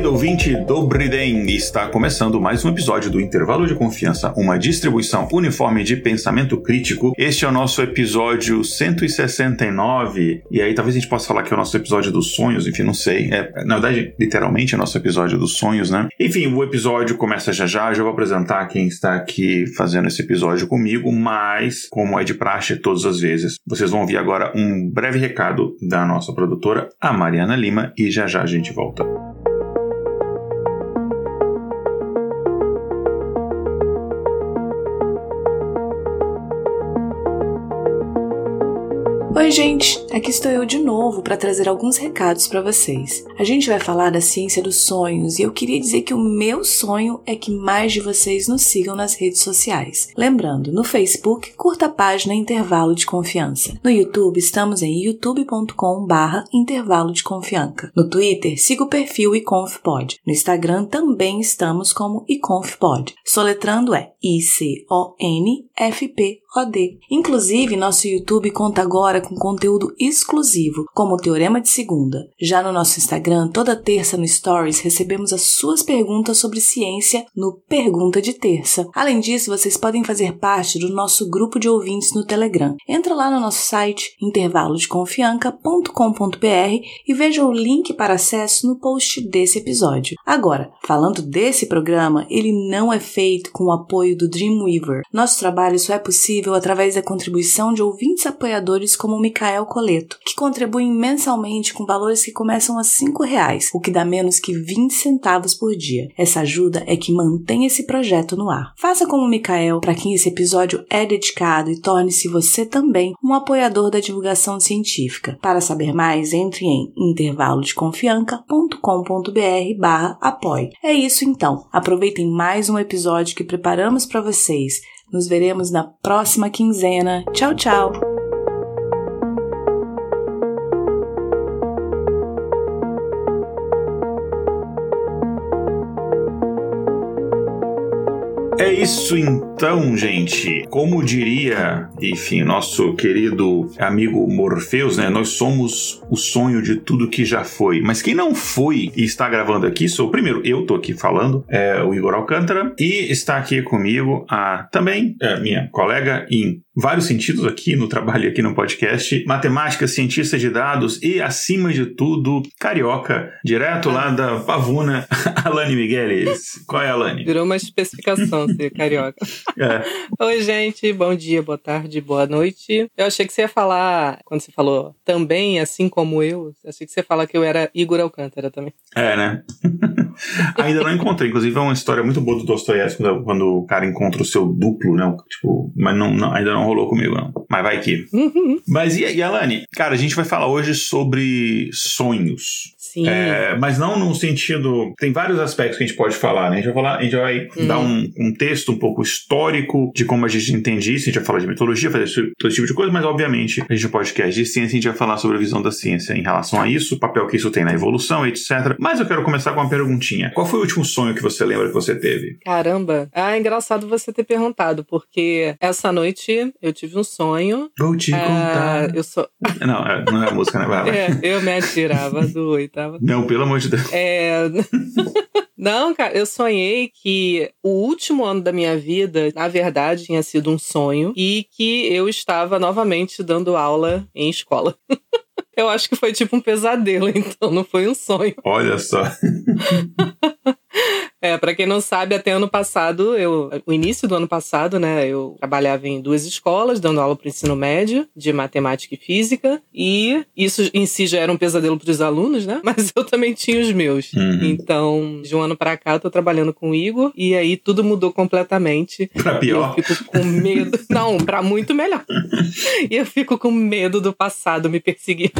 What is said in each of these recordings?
Querido ouvinte do Briden, está começando mais um episódio do Intervalo de Confiança, uma distribuição uniforme de pensamento crítico. Este é o nosso episódio 169, e aí talvez a gente possa falar que é o nosso episódio dos sonhos, enfim, não sei. É, na verdade, literalmente é o nosso episódio dos sonhos, né? Enfim, o episódio começa já já, já vou apresentar quem está aqui fazendo esse episódio comigo, mas, como é de praxe todas as vezes, vocês vão ouvir agora um breve recado da nossa produtora, a Mariana Lima, e já já a gente volta. Oi, gente! Aqui estou eu de novo para trazer alguns recados para vocês. A gente vai falar da ciência dos sonhos e eu queria dizer que o meu sonho é que mais de vocês nos sigam nas redes sociais. Lembrando, no Facebook, curta a página Intervalo de Confiança. No YouTube, estamos em youtube.com/barra Intervalo de Confiança. No Twitter, siga o perfil iconfpod. No Instagram também estamos como iconfpod. Soletrando é I-C-O-N-F-P OD. Inclusive, nosso YouTube conta agora com conteúdo exclusivo, como o Teorema de Segunda. Já no nosso Instagram, toda terça no Stories, recebemos as suas perguntas sobre ciência no Pergunta de Terça. Além disso, vocês podem fazer parte do nosso grupo de ouvintes no Telegram. Entra lá no nosso site intervalodeconfianca.com.br e veja o link para acesso no post desse episódio. Agora, falando desse programa, ele não é feito com o apoio do Dreamweaver. Nosso trabalho só é possível possível através da contribuição de ouvintes apoiadores como o Micael Coleto, que contribuem mensalmente com valores que começam a R$ reais, o que dá menos que 20 centavos por dia. Essa ajuda é que mantém esse projeto no ar. Faça como o para quem esse episódio é dedicado, e torne-se você também um apoiador da divulgação científica. Para saber mais, entre em intervalodeconfianca.com.br barra apoie. É isso então. Aproveitem mais um episódio que preparamos para vocês. Nos veremos na próxima quinzena. Tchau, tchau! É isso então, gente. Como diria, enfim, nosso querido amigo Morpheus, né? Nós somos o sonho de tudo que já foi. Mas quem não foi e está gravando aqui sou, primeiro, eu tô aqui falando, é o Igor Alcântara, e está aqui comigo a também é, minha colega em vários sentidos aqui no trabalho, aqui no podcast. Matemática, cientista de dados e, acima de tudo, carioca, direto lá da Pavuna, Alane Migueles. Qual é, Alane? Virou uma especificação ser carioca. É. Oi, gente. Bom dia, boa tarde, boa noite. Eu achei que você ia falar, quando você falou também, assim como eu, achei que você ia falar que eu era Igor Alcântara também. É, né? Ainda não encontrei. Inclusive, é uma história muito boa do Dostoiévski quando o cara encontra o seu duplo, né? Tipo, mas não, não ainda não rolou comigo, não. Mas vai que. Uhum. Mas e, e Alane? Cara, a gente vai falar hoje sobre sonhos. Sim. É, mas não no sentido. Tem vários aspectos que a gente pode falar, né? A gente vai, falar, a gente vai hum. dar um, um texto um pouco histórico de como a gente entende isso, a gente vai falar de mitologia, fazer todo esse tipo de coisa, mas obviamente a gente é podcast de ciência, a gente vai falar sobre a visão da ciência em relação a isso, o papel que isso tem na evolução, etc. Mas eu quero começar com uma perguntinha. Qual foi o último sonho que você lembra que você teve? Caramba! Ah, é engraçado você ter perguntado, porque essa noite eu tive um sonho. Vou te é, contar. Eu sou. Não, é, não é a música, né? Vai, vai. É, eu me atirava do oitavo tava. Não, pelo amor de Deus. É. Não, cara, eu sonhei que o último ano da minha vida, na verdade, tinha sido um sonho e que eu estava novamente dando aula em escola. Eu acho que foi tipo um pesadelo, então não foi um sonho. Olha só. É, para quem não sabe, até ano passado, eu, o início do ano passado, né, eu trabalhava em duas escolas, dando aula para o ensino médio de matemática e física, e isso em si já era um pesadelo para os alunos, né? Mas eu também tinha os meus. Uhum. Então, de um ano para cá, eu tô trabalhando com o Igor, e aí tudo mudou completamente. Pra pior. Eu fico com medo. não, para muito melhor. e eu fico com medo do passado me perseguir.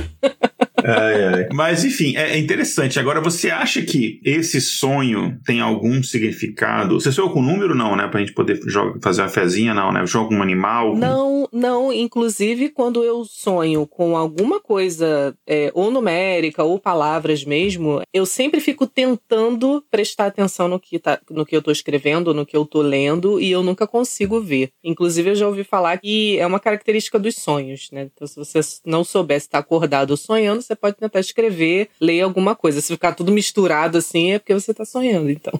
ai, ai. Mas enfim, é interessante. Agora, você acha que esse sonho tem algum significado? Você sonhou com número, não, né? Pra gente poder jogar, fazer uma fezinha, não, né? Joga um animal? Não, não. Inclusive, quando eu sonho com alguma coisa, é, ou numérica, ou palavras mesmo, eu sempre fico tentando prestar atenção no que, tá, no que eu tô escrevendo, no que eu tô lendo, e eu nunca consigo ver. Inclusive, eu já ouvi falar que é uma característica dos sonhos, né? Então, se você não souber se tá acordado ou sonhando, você pode tentar escrever, ler alguma coisa. Se ficar tudo misturado assim, é porque você tá sonhando, então.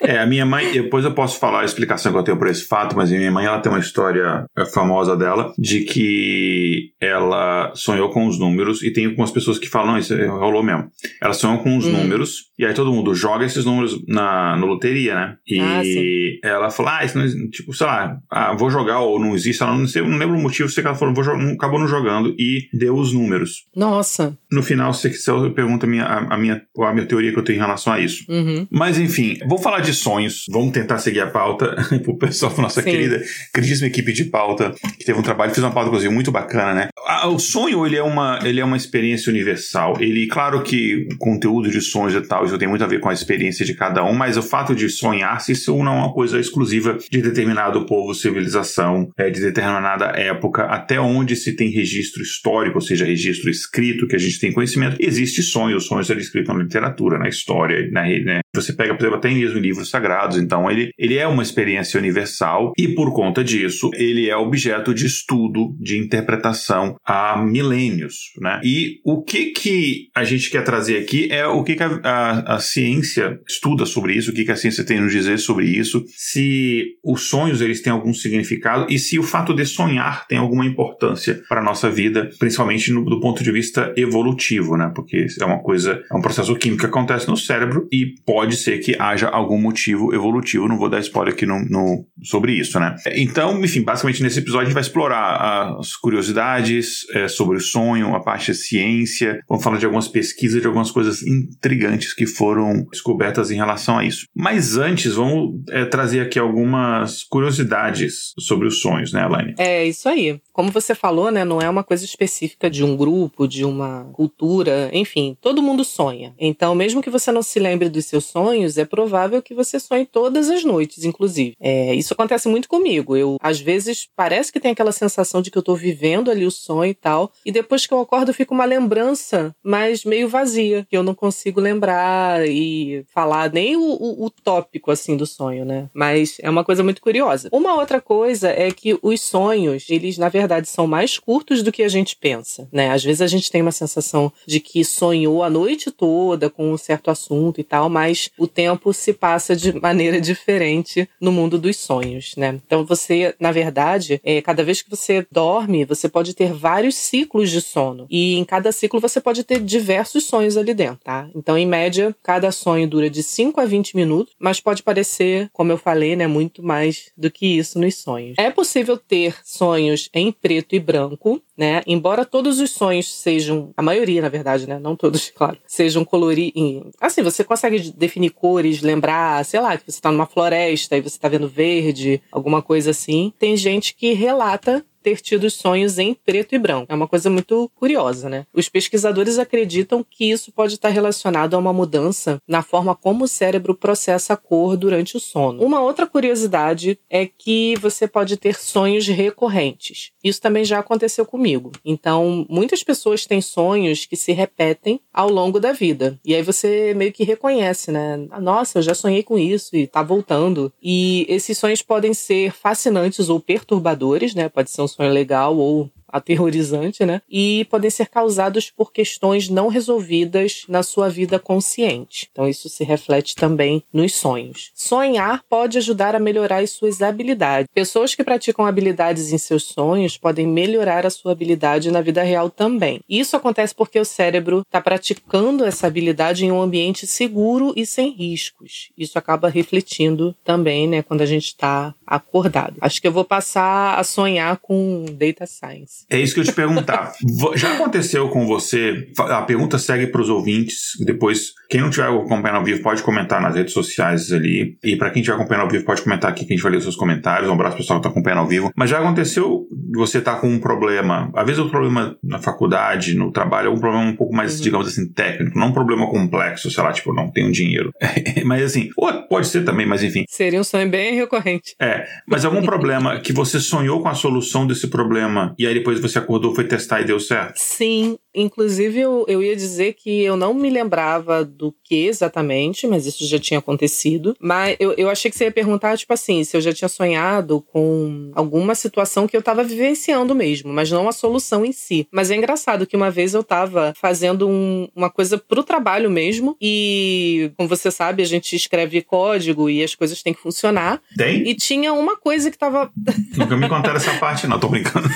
É, a minha mãe, depois eu posso falar a explicação que eu tenho por esse fato, mas a minha mãe ela tem uma história é, famosa dela de que ela sonhou com os números e tem algumas pessoas que falam, isso rolou mesmo. Ela sonhou com os uhum. números e aí todo mundo joga esses números na, na loteria, né? E ah, ela falou, ah, isso não, tipo, sei lá, ah, vou jogar ou não existe, ela não, sei, não lembro o motivo, sei que ela falou, vou, acabou não jogando e deu os números. Nossa. No final, se você eu pergunto a minha, a, a minha, a minha teoria que eu tenho em relação a isso. Uhum. Mas enfim, Vamos falar de sonhos. Vamos tentar seguir a pauta pro pessoal, nossa Sim. querida, queridíssima equipe de pauta, que teve um trabalho, fez uma pauta, inclusive, muito bacana, né? O sonho, ele é uma, ele é uma experiência universal. Ele, claro que o conteúdo de sonhos e tal, isso tem muito a ver com a experiência de cada um, mas o fato de sonhar, se isso não é uma coisa exclusiva de determinado povo, civilização, é, de determinada época, até onde se tem registro histórico, ou seja, registro escrito, que a gente tem conhecimento, existe sonho. Os sonhos são escritos na literatura, na história, na, né? Você pega, por exemplo, até mesmo livros sagrados. Então, ele, ele é uma experiência universal e, por conta disso, ele é objeto de estudo, de interpretação há milênios. Né? E o que, que a gente quer trazer aqui é o que, que a, a, a ciência estuda sobre isso, o que, que a ciência tem a nos dizer sobre isso, se os sonhos eles têm algum significado e se o fato de sonhar tem alguma importância para a nossa vida, principalmente no, do ponto de vista evolutivo, né? porque é uma coisa, é um processo químico que acontece no cérebro e pode ser que haja algum motivo evolutivo. Não vou dar spoiler aqui no, no, sobre isso, né? Então, enfim, basicamente nesse episódio a gente vai explorar as curiosidades é, sobre o sonho, a parte da ciência, vamos falar de algumas pesquisas, de algumas coisas intrigantes que foram descobertas em relação a isso. Mas antes, vamos é, trazer aqui algumas curiosidades sobre os sonhos, né, Elaine? É, isso aí. Como você falou, né, não é uma coisa específica de um grupo, de uma cultura, enfim, todo mundo sonha. Então, mesmo que você não se lembre dos seus sonhos, é provável que você sonhe todas as noites, inclusive. É, isso acontece muito comigo. Eu, às vezes, parece que tem aquela sensação de que eu tô vivendo ali o sonho e tal, e depois que eu acordo, fica uma lembrança, mas meio vazia, que eu não consigo lembrar e falar nem o, o, o tópico, assim, do sonho, né? Mas é uma coisa muito curiosa. Uma outra coisa é que os sonhos, eles, na verdade, são mais curtos do que a gente pensa, né? Às vezes a gente tem uma sensação de que sonhou a noite toda com um certo assunto e tal, mas o tempo se passa de maneira diferente no mundo dos sonhos, né? Então você, na verdade, é, cada vez que você dorme, você pode ter vários ciclos de sono. E em cada ciclo você pode ter diversos sonhos ali dentro, tá? Então, em média, cada sonho dura de 5 a 20 minutos, mas pode parecer, como eu falei, né, muito mais do que isso nos sonhos. É possível ter sonhos em preto e branco, né? Embora todos os sonhos sejam, a maioria, na verdade, né? Não todos, claro, sejam coloridos. Assim, você consegue definir cores, lembrar, sei lá, que você está numa floresta e você está vendo verde, alguma coisa assim. Tem gente que relata ter tido sonhos em preto e branco. É uma coisa muito curiosa, né? Os pesquisadores acreditam que isso pode estar relacionado a uma mudança na forma como o cérebro processa a cor durante o sono. Uma outra curiosidade é que você pode ter sonhos recorrentes. Isso também já aconteceu comigo. Então, muitas pessoas têm sonhos que se repetem ao longo da vida. E aí você meio que reconhece, né? Nossa, eu já sonhei com isso e tá voltando. E esses sonhos podem ser fascinantes ou perturbadores, né? Pode ser um sonho legal ou aterrorizante, né? E podem ser causados por questões não resolvidas na sua vida consciente. Então, isso se reflete também nos sonhos. Sonhar pode ajudar a melhorar as suas habilidades. Pessoas que praticam habilidades em seus sonhos podem melhorar a sua habilidade na vida real também. Isso acontece porque o cérebro está praticando essa habilidade em um ambiente seguro e sem riscos. Isso acaba refletindo também, né, quando a gente está acordado. Acho que eu vou passar a sonhar com data science. É isso que eu te perguntar. Já aconteceu com você? A pergunta segue para os ouvintes. Depois, quem não tiver acompanhando ao vivo pode comentar nas redes sociais ali. E para quem estiver acompanhando ao vivo pode comentar aqui que a gente vai ler os seus comentários. Um abraço pessoal que está acompanhando ao vivo. Mas já aconteceu você tá com um problema, às vezes o problema na faculdade, no trabalho, é um problema um pouco mais, uhum. digamos assim, técnico, não um problema complexo, sei lá, tipo, não tenho dinheiro. mas assim, pode ser também, mas enfim. Seria um sonho bem recorrente. É, mas algum problema que você sonhou com a solução desse problema e aí depois você acordou, foi testar e deu certo? Sim, Inclusive, eu, eu ia dizer que eu não me lembrava do que exatamente, mas isso já tinha acontecido. Mas eu, eu achei que você ia perguntar, tipo assim, se eu já tinha sonhado com alguma situação que eu tava vivenciando mesmo, mas não a solução em si. Mas é engraçado que uma vez eu tava fazendo um, uma coisa pro trabalho mesmo, e como você sabe, a gente escreve código e as coisas têm que funcionar. Tem? E tinha uma coisa que tava. Nunca me contaram essa parte, não, tô brincando.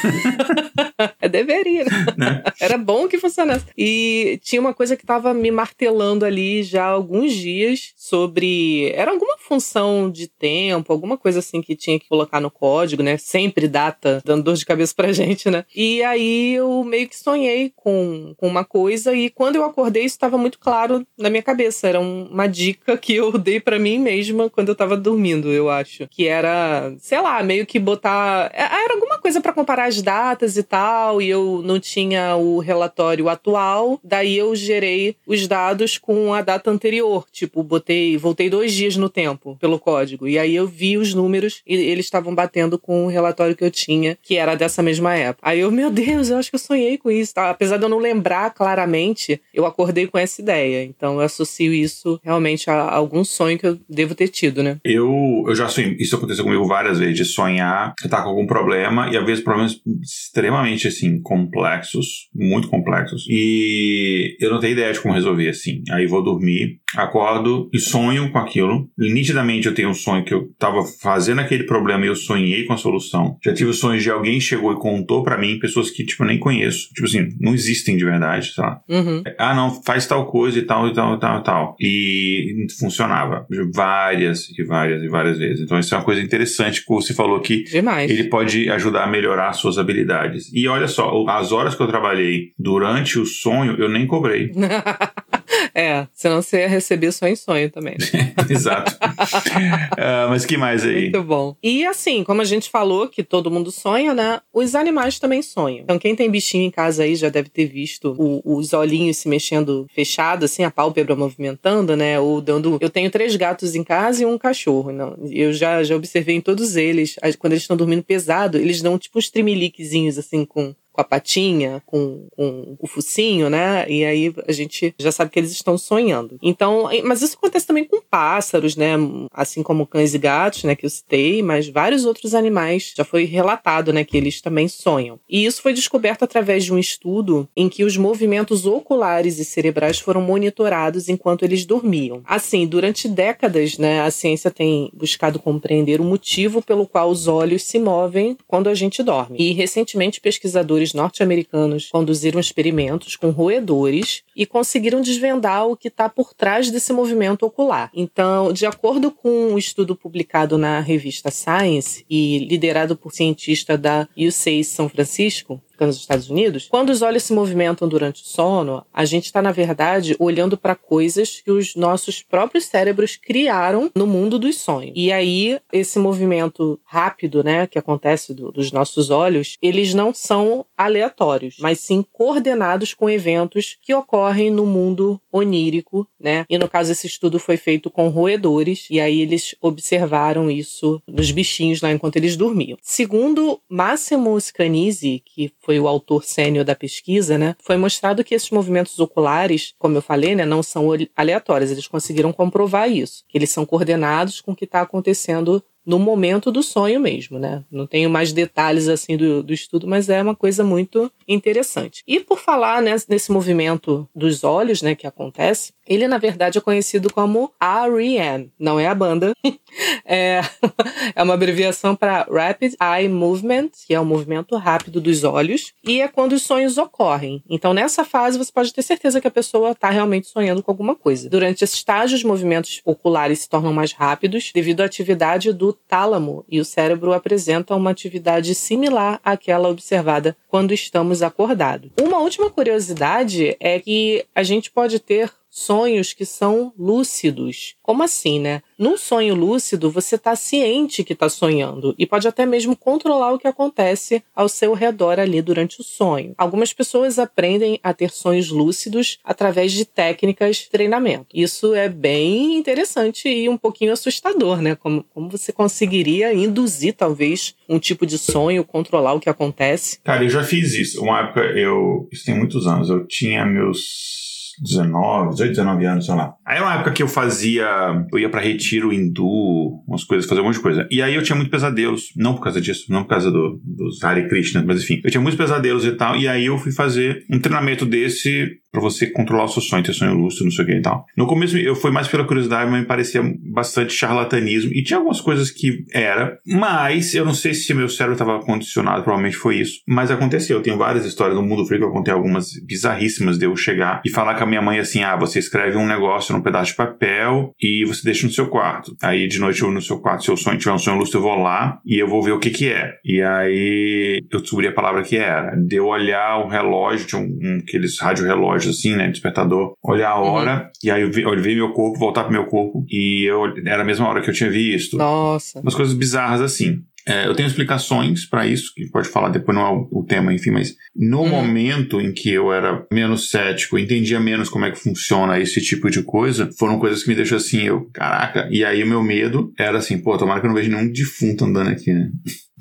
Deveria. Né? Era bom que funcionasse. E tinha uma coisa que estava me martelando ali já há alguns dias sobre. Era alguma função de tempo, alguma coisa assim que tinha que colocar no código, né? Sempre data, dando dor de cabeça pra gente, né? E aí eu meio que sonhei com, com uma coisa e quando eu acordei isso estava muito claro na minha cabeça. Era uma dica que eu dei para mim mesma quando eu tava dormindo, eu acho. Que era, sei lá, meio que botar. É, era alguma coisa para comparar as datas e tal, e eu não tinha o relatório relatório atual, daí eu gerei os dados com a data anterior. Tipo, botei, voltei dois dias no tempo pelo código. E aí eu vi os números e eles estavam batendo com o relatório que eu tinha, que era dessa mesma época. Aí eu, meu Deus, eu acho que eu sonhei com isso. Tá? Apesar de eu não lembrar claramente, eu acordei com essa ideia. Então eu associo isso realmente a algum sonho que eu devo ter tido, né? Eu, eu já sonhei, isso aconteceu comigo várias vezes, de sonhar que tá com algum problema e às vezes problemas extremamente assim complexos, muito complexos complexos. E eu não tenho ideia de como resolver assim. Aí vou dormir, acordo e sonho com aquilo. E nitidamente eu tenho um sonho que eu tava fazendo aquele problema e eu sonhei com a solução. Já tive sonhos de alguém chegou e contou para mim, pessoas que, tipo, eu nem conheço. Tipo assim, não existem de verdade, sei lá. Uhum. Ah, não, faz tal coisa e tal e tal e tal e tal. E funcionava várias e várias e várias vezes. Então isso é uma coisa interessante que você falou que Demais. ele pode ajudar a melhorar suas habilidades. E olha só, as horas que eu trabalhei durante o sonho, eu nem cobrei. é, senão você ia receber só em sonho também. Né? Exato. uh, mas que mais aí? Muito bom. E assim, como a gente falou que todo mundo sonha, né? Os animais também sonham. Então, quem tem bichinho em casa aí já deve ter visto o, os olhinhos se mexendo fechado, assim, a pálpebra movimentando, né? Ou dando. Eu tenho três gatos em casa e um cachorro. Não, eu já, já observei em todos eles, quando eles estão dormindo pesado, eles dão tipo uns trimeliquezinhos, assim, com com a patinha, com, com, o focinho, né? E aí a gente já sabe que eles estão sonhando. Então, mas isso acontece também com pássaros, né? Assim como cães e gatos, né? Que eu citei, mas vários outros animais já foi relatado, né? Que eles também sonham. E isso foi descoberto através de um estudo em que os movimentos oculares e cerebrais foram monitorados enquanto eles dormiam. Assim, durante décadas, né? A ciência tem buscado compreender o motivo pelo qual os olhos se movem quando a gente dorme. E recentemente pesquisadores norte-americanos conduziram experimentos com roedores e conseguiram desvendar o que está por trás desse movimento ocular. Então, de acordo com um estudo publicado na revista Science e liderado por cientista da UC São Francisco, nos Estados Unidos, quando os olhos se movimentam durante o sono, a gente está, na verdade, olhando para coisas que os nossos próprios cérebros criaram no mundo dos sonhos. E aí, esse movimento rápido, né, que acontece do, dos nossos olhos, eles não são aleatórios, mas sim coordenados com eventos que ocorrem no mundo onírico, né? E no caso, esse estudo foi feito com roedores, e aí eles observaram isso nos bichinhos lá enquanto eles dormiam. Segundo Massimo Scanisi, que foi o autor sênior da pesquisa, né, foi mostrado que esses movimentos oculares, como eu falei, né, não são aleatórios. Eles conseguiram comprovar isso, que eles são coordenados com o que está acontecendo no momento do sonho mesmo, né? Não tenho mais detalhes assim do, do estudo, mas é uma coisa muito interessante. E por falar né, nesse movimento dos olhos, né, que acontece, ele na verdade é conhecido como REM, não é a banda, é, é uma abreviação para Rapid Eye Movement, que é o movimento rápido dos olhos, e é quando os sonhos ocorrem. Então nessa fase você pode ter certeza que a pessoa está realmente sonhando com alguma coisa. Durante esse estágio, os movimentos oculares se tornam mais rápidos devido à atividade do tálamo e o cérebro apresenta uma atividade similar àquela observada quando estamos acordados. Uma última curiosidade é que a gente pode ter sonhos que são lúcidos. Como assim, né? Num sonho lúcido, você está ciente que está sonhando e pode até mesmo controlar o que acontece ao seu redor ali durante o sonho. Algumas pessoas aprendem a ter sonhos lúcidos através de técnicas de treinamento. Isso é bem interessante e um pouquinho assustador, né? Como, como você conseguiria induzir, talvez, um tipo de sonho, controlar o que acontece? Cara, eu já fiz isso. Uma época, eu. Isso tem muitos anos. Eu tinha meus 19, 18, 19 anos, sei lá. Aí era uma época que eu fazia. Eu ia pra retiro hindu, umas coisas, fazer um monte de coisa. E aí eu tinha muitos pesadelos. Não por causa disso, não por causa do, dos Hare Krishna, mas enfim. Eu tinha muitos pesadelos e tal. E aí eu fui fazer um treinamento desse para você controlar o seu sonho, ter sonho lúcido, não sei o que e tal. No começo eu fui mais pela curiosidade, mas me parecia bastante charlatanismo. E tinha algumas coisas que era, mas eu não sei se meu cérebro estava condicionado, provavelmente foi isso. Mas aconteceu. Eu tenho várias histórias no mundo que eu contei algumas bizarríssimas de eu chegar e falar com a minha mãe assim: ah, você escreve um negócio num pedaço de papel e você deixa no seu quarto. Aí de noite eu no seu quarto, se o sonho tiver um sonho lúcido, eu vou lá e eu vou ver o que que é. E aí eu descobri a palavra que era. Deu olhar o relógio, tinha um, um aqueles rádio relógios assim, né? Despertador, olhar a uhum. hora, uhum. e aí eu vi, eu vi meu corpo, voltar pro meu corpo, e eu, era a mesma hora que eu tinha visto. Nossa. Umas coisas bizarras assim. É, eu tenho explicações para isso, que pode falar depois, não é o, o tema, enfim, mas no hum. momento em que eu era menos cético, entendia menos como é que funciona esse tipo de coisa, foram coisas que me deixou assim, eu, caraca, e aí o meu medo era assim, pô, tomara que eu não veja nenhum defunto andando aqui, né?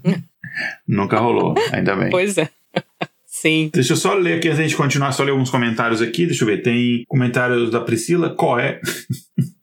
Nunca rolou, ainda bem. Pois é. Sim. Deixa eu só ler aqui, antes gente continuar, só ler alguns comentários aqui. Deixa eu ver. Tem comentários da Priscila. Qual é?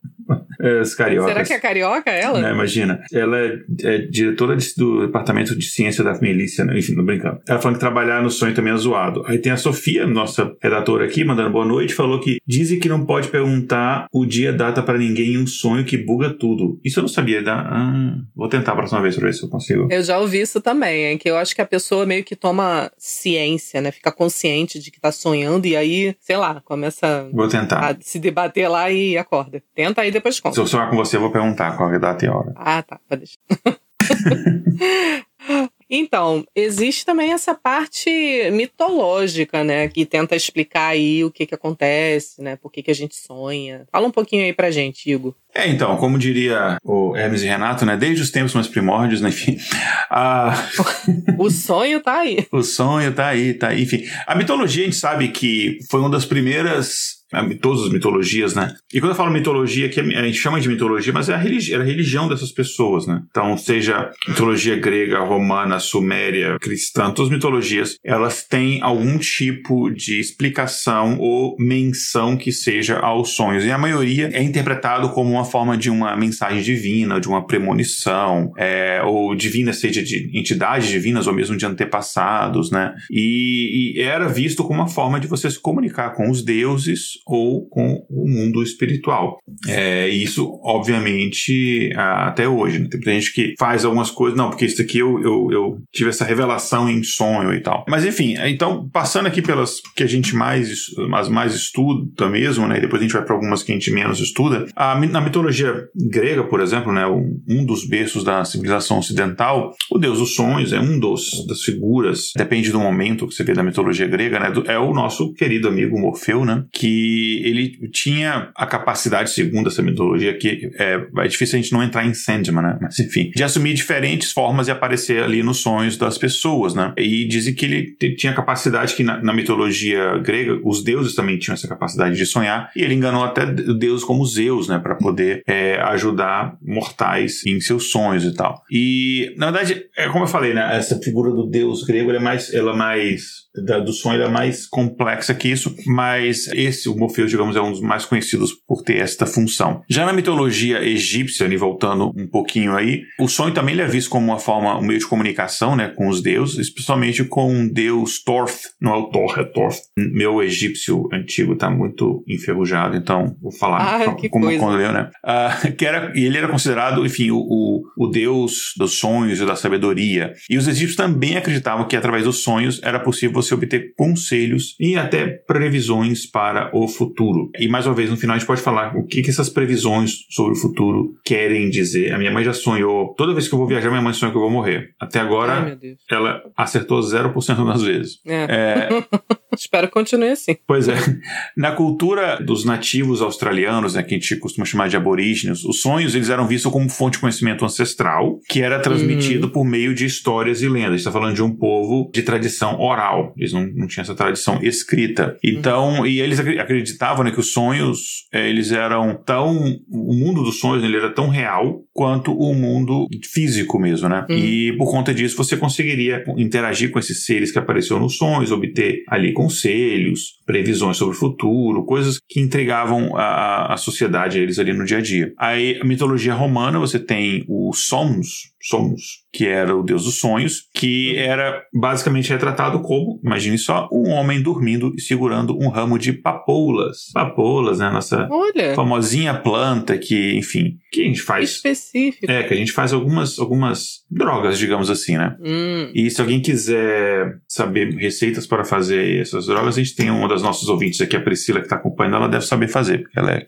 As cariocas. Será que é carioca ela? Não, imagina. Ela é, é diretora de, do Departamento de Ciência da Milícia, né? enfim, não brincando. Ela falando que trabalhar no sonho também é zoado. Aí tem a Sofia, nossa redatora aqui, mandando boa noite, falou que dizem que não pode perguntar o dia data para ninguém em um sonho que buga tudo. Isso eu não sabia. Da... Ah, vou tentar a próxima vez para ver se eu consigo. Eu já ouvi isso também, é que eu acho que a pessoa meio que toma ciência, né? Fica consciente de que tá sonhando e aí, sei lá, começa vou tentar. a se debater lá e acorda. Tenta aí depois conta. Se eu sonhar com você, eu vou perguntar qual é a data e a hora. Ah, tá. Pode deixar. Então, existe também essa parte mitológica, né? Que tenta explicar aí o que que acontece, né? Por que que a gente sonha. Fala um pouquinho aí pra gente, Igor. É, então, como diria o Hermes e Renato, né? Desde os tempos mais primórdios, né? Enfim. A... o sonho tá aí. o sonho tá aí, tá aí. Enfim, a mitologia a gente sabe que foi uma das primeiras todas as mitologias, né? E quando eu falo mitologia, que a gente chama de mitologia, mas é a, era a religião dessas pessoas, né? Então, seja mitologia grega, romana, suméria, cristã, todas as mitologias, elas têm algum tipo de explicação ou menção que seja aos sonhos. E a maioria é interpretado como uma forma de uma mensagem divina, de uma premonição, é, ou divina, seja de entidades divinas ou mesmo de antepassados, né? E, e era visto como uma forma de você se comunicar com os deuses ou com o mundo espiritual. É, isso, obviamente, até hoje. Né? Tem muita gente que faz algumas coisas, não, porque isso aqui eu, eu, eu, tive essa revelação em sonho e tal. Mas enfim, então, passando aqui pelas que a gente mais, mais estuda mesmo, né? E depois a gente vai para algumas que a gente menos estuda. A, na mitologia grega, por exemplo, né? Um, um dos berços da civilização ocidental, o deus dos sonhos é um dos das figuras, depende do momento que você vê da mitologia grega, né? É o nosso querido amigo Morfeu, né? Que ele tinha a capacidade, segundo essa mitologia, que é, é difícil a gente não entrar em Sandman, né? Mas enfim, de assumir diferentes formas e aparecer ali nos sonhos das pessoas, né? E dizem que ele tinha capacidade que na, na mitologia grega, os deuses também tinham essa capacidade de sonhar, e ele enganou até deuses como Zeus, né? Para poder é, ajudar mortais em seus sonhos e tal. E, na verdade, é como eu falei, né? Essa figura do deus grego, é mais, ela é mais da, do sonho é mais complexa que isso, mas esse, o Morpheus, digamos, é um dos mais conhecidos por ter esta função. Já na mitologia egípcia, e voltando um pouquinho aí, o sonho também é visto como uma forma, um meio de comunicação, né, com os deuses, especialmente com o deus Torth, não é o Thor, é Torth. Meu egípcio antigo tá muito enferrujado, então vou falar ah, como quando eu, né? Uh, que era, e ele era considerado, enfim, o, o, o deus dos sonhos e da sabedoria. E os egípcios também acreditavam que através dos sonhos era possível você obter conselhos e até previsões para o futuro. E mais uma vez, no final, a gente pode falar o que, que essas previsões sobre o futuro querem dizer. A minha mãe já sonhou, toda vez que eu vou viajar, minha mãe sonha que eu vou morrer. Até agora, Ai, ela acertou 0% das vezes. É. é Espero que continue assim. Pois é. Na cultura dos nativos australianos, né, que a gente costuma chamar de aborígenes, os sonhos eles eram vistos como fonte de conhecimento ancestral, que era transmitido uhum. por meio de histórias e lendas. A gente está falando de um povo de tradição oral. Eles não, não tinham essa tradição escrita. Então, uhum. e eles acreditavam né, que os sonhos, é, eles eram tão... O mundo dos sonhos ele era tão real quanto o mundo físico mesmo, né? Uhum. E por conta disso, você conseguiria interagir com esses seres que apareceram nos sonhos, obter ali conselhos, previsões sobre o futuro, coisas que entregavam a, a sociedade a eles ali no dia a dia. Aí, a mitologia romana, você tem o Somos, Somos, que era o deus dos sonhos, que era basicamente retratado como, imagine só, um homem dormindo e segurando um ramo de papoulas. Papoulas, né? Nossa Olha. famosinha planta que, enfim, que a gente faz. Específico. É, que a gente faz algumas, algumas drogas, digamos assim, né? Hum. E se alguém quiser saber receitas para fazer essas drogas, a gente tem uma das nossas ouvintes aqui, a Priscila, que está acompanhando, ela deve saber fazer, porque ela é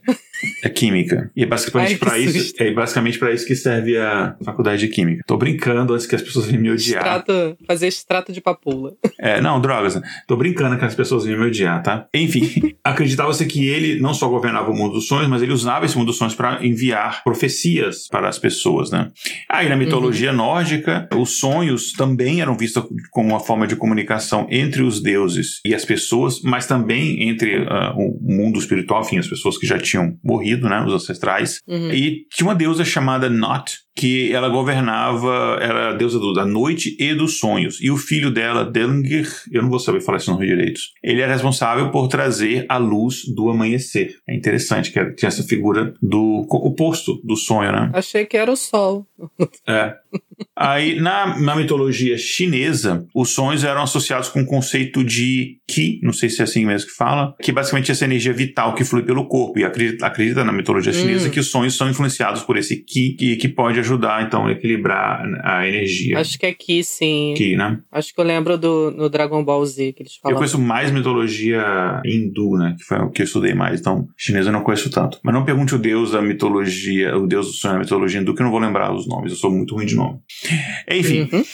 é química. E é basicamente para isso, é basicamente para isso que serve a faculdade de química. Tô brincando antes que as pessoas venham me odiar. Extrato, fazer extrato de papoula. É, não, drogas. Né? Tô brincando que as pessoas venham me odiar, tá? Enfim, acreditava-se que ele não só governava o mundo dos sonhos, mas ele usava esse mundo dos sonhos para enviar profecias para as pessoas, né? Aí na mitologia uhum. nórdica, os sonhos também eram vistos como uma forma de comunicação entre os deuses e as pessoas, mas também entre uh, o mundo espiritual, enfim, as pessoas que já tinham morrido, né, os ancestrais. Uhum. E tinha uma deusa chamada Not, que ela governava, era a deusa da noite e dos sonhos. E o filho dela, Delngir, eu não vou saber falar esse nome direito, ele era responsável por trazer a luz do amanhecer. É interessante que tinha essa figura do oposto do sonho, né? Achei que era o sol. É. Aí, na, na mitologia chinesa, os sonhos eram associados com o conceito de Qi, não sei se é assim mesmo que fala, que basicamente é essa energia vital que flui pelo corpo. E acredita, acredita na mitologia chinesa hum. que os sonhos são influenciados por esse Qi, que, que pode ajudar, então, a equilibrar a energia. Acho que é Qi, sim. Qi, né? Acho que eu lembro do no Dragon Ball Z que eles falam. Eu conheço mais mitologia hindu, né? Que foi o que eu estudei mais. Então, chinesa eu não conheço tanto. Mas não pergunte o deus da mitologia, o deus do sonho da mitologia hindu, que eu não vou lembrar os nomes. Eu sou muito ruim de nome. Enfim. Uhum.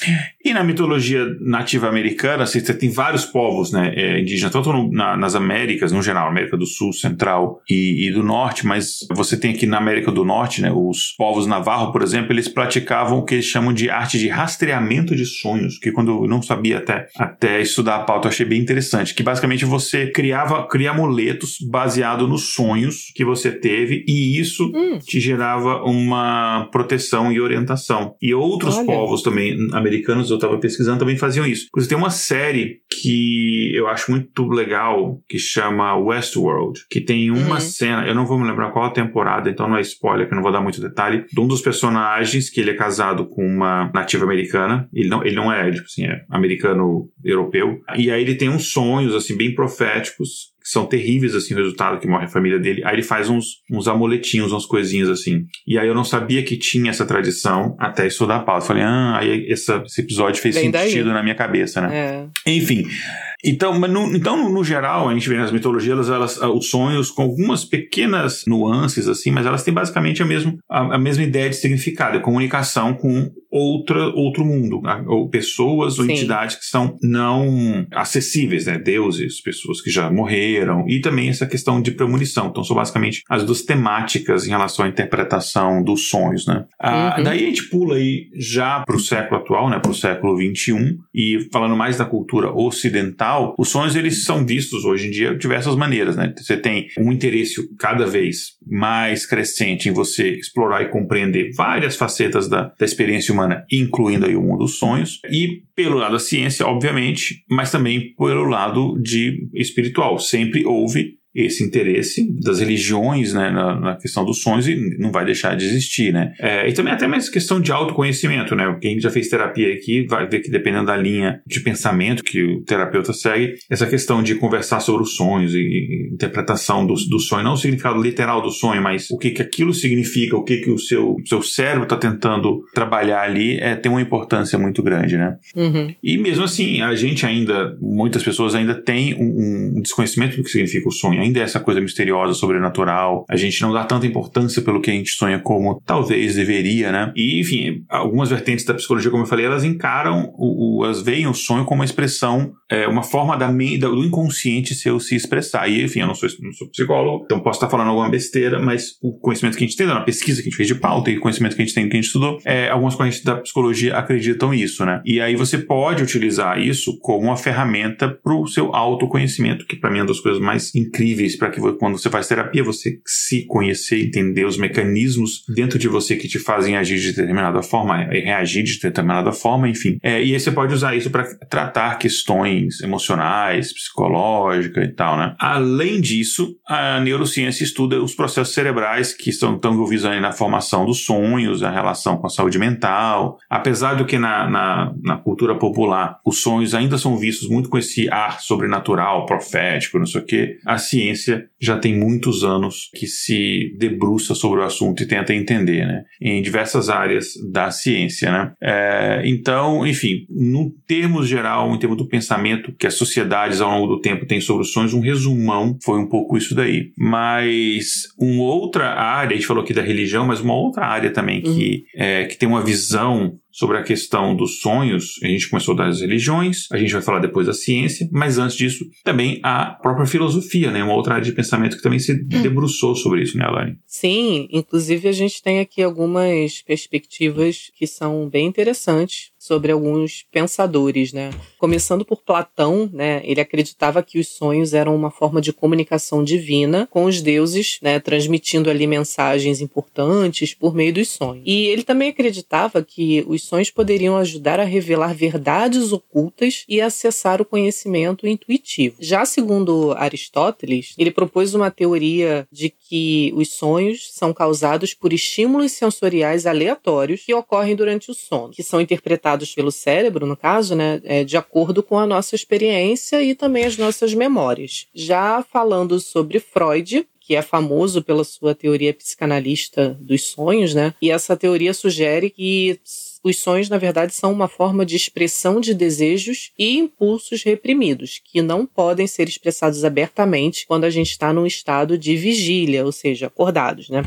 E na mitologia nativa americana, assim, você tem vários povos né, é, indígenas, tanto no, na, nas Américas, no geral, América do Sul, Central e, e, do Norte, mas você tem aqui na América do Norte, né, os povos navarro, por exemplo, eles praticavam o que eles chamam de arte de rastreamento de sonhos, que quando eu não sabia até, até estudar a pauta, eu achei bem interessante, que basicamente você criava cria amuletos baseado nos sonhos que você teve e isso hum. te gerava uma proteção e orientação. E outros Olha. povos também americanos, eu estava pesquisando, também faziam isso. Você tem uma série que eu acho muito legal, que chama Westworld, que tem uma uhum. cena, eu não vou me lembrar qual a temporada, então não é spoiler, que eu não vou dar muito detalhe, de um dos personagens que ele é casado com uma nativa americana, ele não, ele não é, tipo assim, é americano-europeu, e aí ele tem uns sonhos, assim, bem proféticos, são terríveis, assim, o resultado que morre a família dele. Aí ele faz uns, uns amuletinhos, umas coisinhas assim. E aí eu não sabia que tinha essa tradição até estudar a pauta. Falei, ah, aí essa, esse episódio fez Bem sentido daí. na minha cabeça, né? É. Enfim. Então, no, então, no geral, a gente vê nas mitologias, elas, os sonhos com algumas pequenas nuances, assim, mas elas têm basicamente a, mesmo, a, a mesma ideia de significado, a comunicação com outra, outro mundo, ou pessoas ou Sim. entidades que são não acessíveis, né? Deuses, pessoas que já morreram, e também essa questão de premonição. Então, são basicamente as duas temáticas em relação à interpretação dos sonhos, né? Ah, uhum. Daí a gente pula aí já para o século atual, né? Para o século XXI, e falando mais da cultura ocidental, os sonhos eles são vistos hoje em dia de diversas maneiras, né? Você tem um interesse cada vez mais crescente em você explorar e compreender várias facetas da, da experiência humana humana, incluindo aí o mundo dos sonhos, e pelo lado da ciência, obviamente, mas também pelo lado de espiritual. Sempre houve esse interesse das religiões né, na, na, questão dos sonhos e não vai deixar de existir, né? É, e também até mais questão de autoconhecimento, né? Quem já fez terapia aqui vai ver que dependendo da linha de pensamento que o terapeuta segue, essa questão de conversar sobre os sonhos e, e interpretação do, do, sonho, não o significado literal do sonho, mas o que, que aquilo significa, o que, que o seu, seu cérebro está tentando trabalhar ali, é, tem uma importância muito grande, né? Uhum. E mesmo assim, a gente ainda, muitas pessoas ainda têm um, um desconhecimento do que significa o sonho sonho ainda é essa coisa misteriosa, sobrenatural. A gente não dá tanta importância pelo que a gente sonha como talvez deveria, né? E, enfim, algumas vertentes da psicologia, como eu falei, elas encaram, o, o elas veem o sonho como uma expressão, é, uma forma da, do inconsciente seu se expressar. E, enfim, eu não sou, não sou psicólogo, então posso estar falando alguma besteira, mas o conhecimento que a gente tem, na pesquisa que a gente fez de pauta e o conhecimento que a gente tem, que a gente estudou, é, algumas correntes da psicologia acreditam nisso, né? E aí você pode utilizar isso como uma ferramenta para o seu autoconhecimento, que para mim é uma das coisas mais incríveis para que quando você faz terapia, você se conhecer, entender os mecanismos dentro de você que te fazem agir de determinada forma, reagir de determinada forma, enfim. É, e aí você pode usar isso para tratar questões emocionais, psicológicas e tal, né? Além disso, a neurociência estuda os processos cerebrais que estão tão envolvidos na formação dos sonhos, a relação com a saúde mental. Apesar do que na, na, na cultura popular os sonhos ainda são vistos muito com esse ar sobrenatural, profético, não sei o quê, a ciência já tem muitos anos que se debruça sobre o assunto e tenta entender, né? Em diversas áreas da ciência, né? É, então, enfim, no termos geral, em termos do pensamento que as sociedades ao longo do tempo têm sobre os sonhos, um resumão foi um pouco isso daí. Mas uma outra área, a gente falou aqui da religião, mas uma outra área também uhum. que, é, que tem uma visão sobre a questão dos sonhos. A gente começou das religiões, a gente vai falar depois da ciência, mas antes disso, também a própria filosofia, né? Uma outra área de pensamento que também se hum. debruçou sobre isso, né, Alane? Sim, inclusive a gente tem aqui algumas perspectivas que são bem interessantes sobre alguns pensadores, né? Começando por Platão, né? Ele acreditava que os sonhos eram uma forma de comunicação divina com os deuses, né? Transmitindo ali mensagens importantes por meio dos sonhos. E ele também acreditava que os sonhos poderiam ajudar a revelar verdades ocultas e acessar o conhecimento intuitivo. Já segundo Aristóteles, ele propôs uma teoria de que os sonhos são causados por estímulos sensoriais aleatórios que ocorrem durante o sono, que são interpretados pelo cérebro, no caso, né, é, de acordo com a nossa experiência e também as nossas memórias. Já falando sobre Freud, que é famoso pela sua teoria psicanalista dos sonhos, né? E essa teoria sugere que os sonhos, na verdade, são uma forma de expressão de desejos e impulsos reprimidos, que não podem ser expressados abertamente quando a gente está num estado de vigília, ou seja, acordados, né?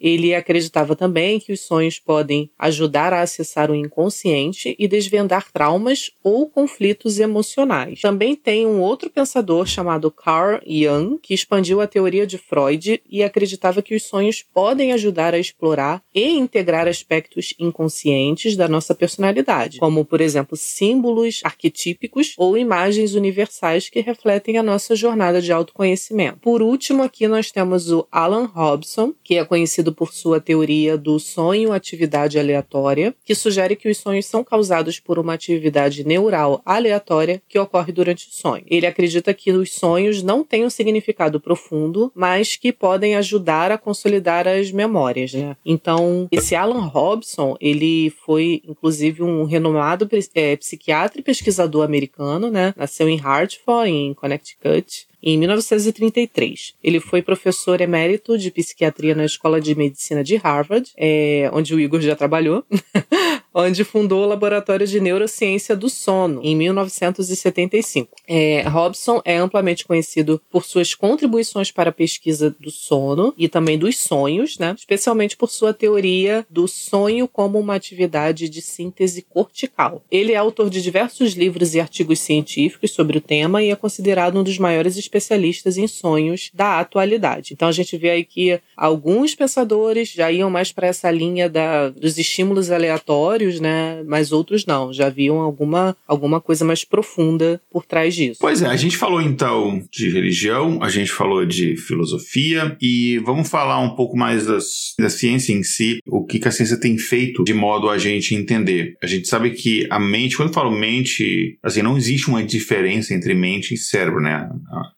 Ele acreditava também que os sonhos podem ajudar a acessar o inconsciente e desvendar traumas ou conflitos emocionais. Também tem um outro pensador chamado Carl Jung que expandiu a teoria de Freud e acreditava que os sonhos podem ajudar a explorar e integrar aspectos inconscientes da nossa personalidade, como, por exemplo, símbolos arquetípicos ou imagens universais que refletem a nossa jornada de autoconhecimento. Por último, aqui nós temos o Alan Robson, que é conhecido conhecido por sua teoria do sonho-atividade aleatória, que sugere que os sonhos são causados por uma atividade neural aleatória que ocorre durante o sonho. Ele acredita que os sonhos não têm um significado profundo, mas que podem ajudar a consolidar as memórias, né? Então, esse Alan Robson, ele foi inclusive um renomado é, psiquiatra e pesquisador americano, né? Nasceu em Hartford, em Connecticut, em 1933. Ele foi professor emérito de psiquiatria na Escola de Medicina de Harvard, é, onde o Igor já trabalhou. onde fundou o Laboratório de Neurociência do Sono, em 1975. É, Robson é amplamente conhecido por suas contribuições para a pesquisa do sono e também dos sonhos, né? especialmente por sua teoria do sonho como uma atividade de síntese cortical. Ele é autor de diversos livros e artigos científicos sobre o tema e é considerado um dos maiores especialistas em sonhos da atualidade. Então a gente vê aí que alguns pensadores já iam mais para essa linha da, dos estímulos aleatórios né? Mas outros não, já viam alguma, alguma coisa mais profunda por trás disso. Pois é, a gente falou então de religião, a gente falou de filosofia e vamos falar um pouco mais das, da ciência em si, o que, que a ciência tem feito de modo a gente entender. A gente sabe que a mente, quando eu falo mente, assim, não existe uma diferença entre mente e cérebro, né?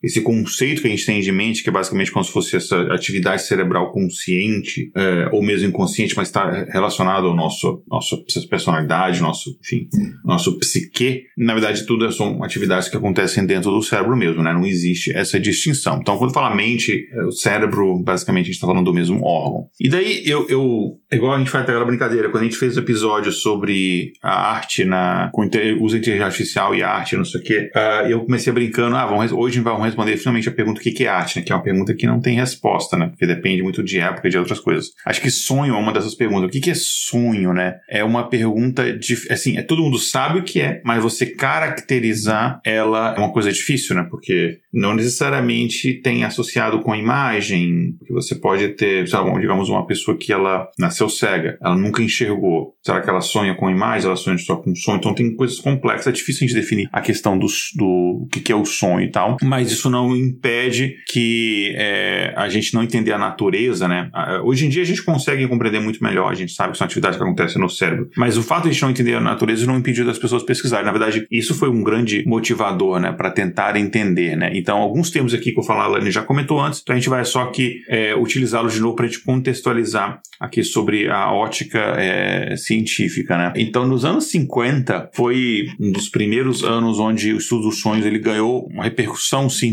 Esse conceito que a gente tem de mente, que é basicamente como se fosse essa atividade cerebral consciente, é, ou mesmo inconsciente, mas está relacionado ao nosso, nosso personalidade, nosso, enfim, nosso psique, na verdade tudo são atividades que acontecem dentro do cérebro mesmo, né? Não existe essa distinção. Então, quando fala mente, é, o cérebro, basicamente a gente está falando do mesmo órgão. E daí eu, eu igual a gente faz aquela brincadeira, quando a gente fez o episódio sobre a arte na, com uso de inteligência artificial e arte, não sei o quê, uh, eu comecei brincando, ah, vamos, hoje vamos responder finalmente a pergunta o que, é arte, né? Que é uma pergunta que não tem resposta, né? Porque depende muito de época e de outras coisas. Acho que sonho é uma dessas perguntas. O que, é sonho, né? É uma pergunta de, assim, é todo mundo sabe o que é, mas você caracterizar ela é uma coisa difícil, né? Porque não necessariamente tem associado com a imagem, você pode ter, sabe, digamos, uma pessoa que ela nasceu cega, ela nunca enxergou. Será que ela sonha com imagem, ela sonha só com sonho? Então tem coisas complexas, é difícil a gente definir a questão do, do que, que é o sonho e tal, mas isso não impede que é, a gente não entender a natureza, né? Hoje em dia a gente consegue compreender muito melhor, a gente sabe que são atividades que acontecem no cérebro, mas o fato de a gente não entender a natureza não impediu das pessoas pesquisarem. Na verdade, isso foi um grande motivador, né, para tentar entender, né? Então, alguns termos aqui que eu falar, a Lani já comentou antes, então a gente vai só aqui é, utilizá-los de novo para a gente contextualizar aqui sobre a ótica é, científica, né? Então, nos anos 50 foi um dos primeiros anos onde o estudo dos sonhos ele ganhou uma repercussão científica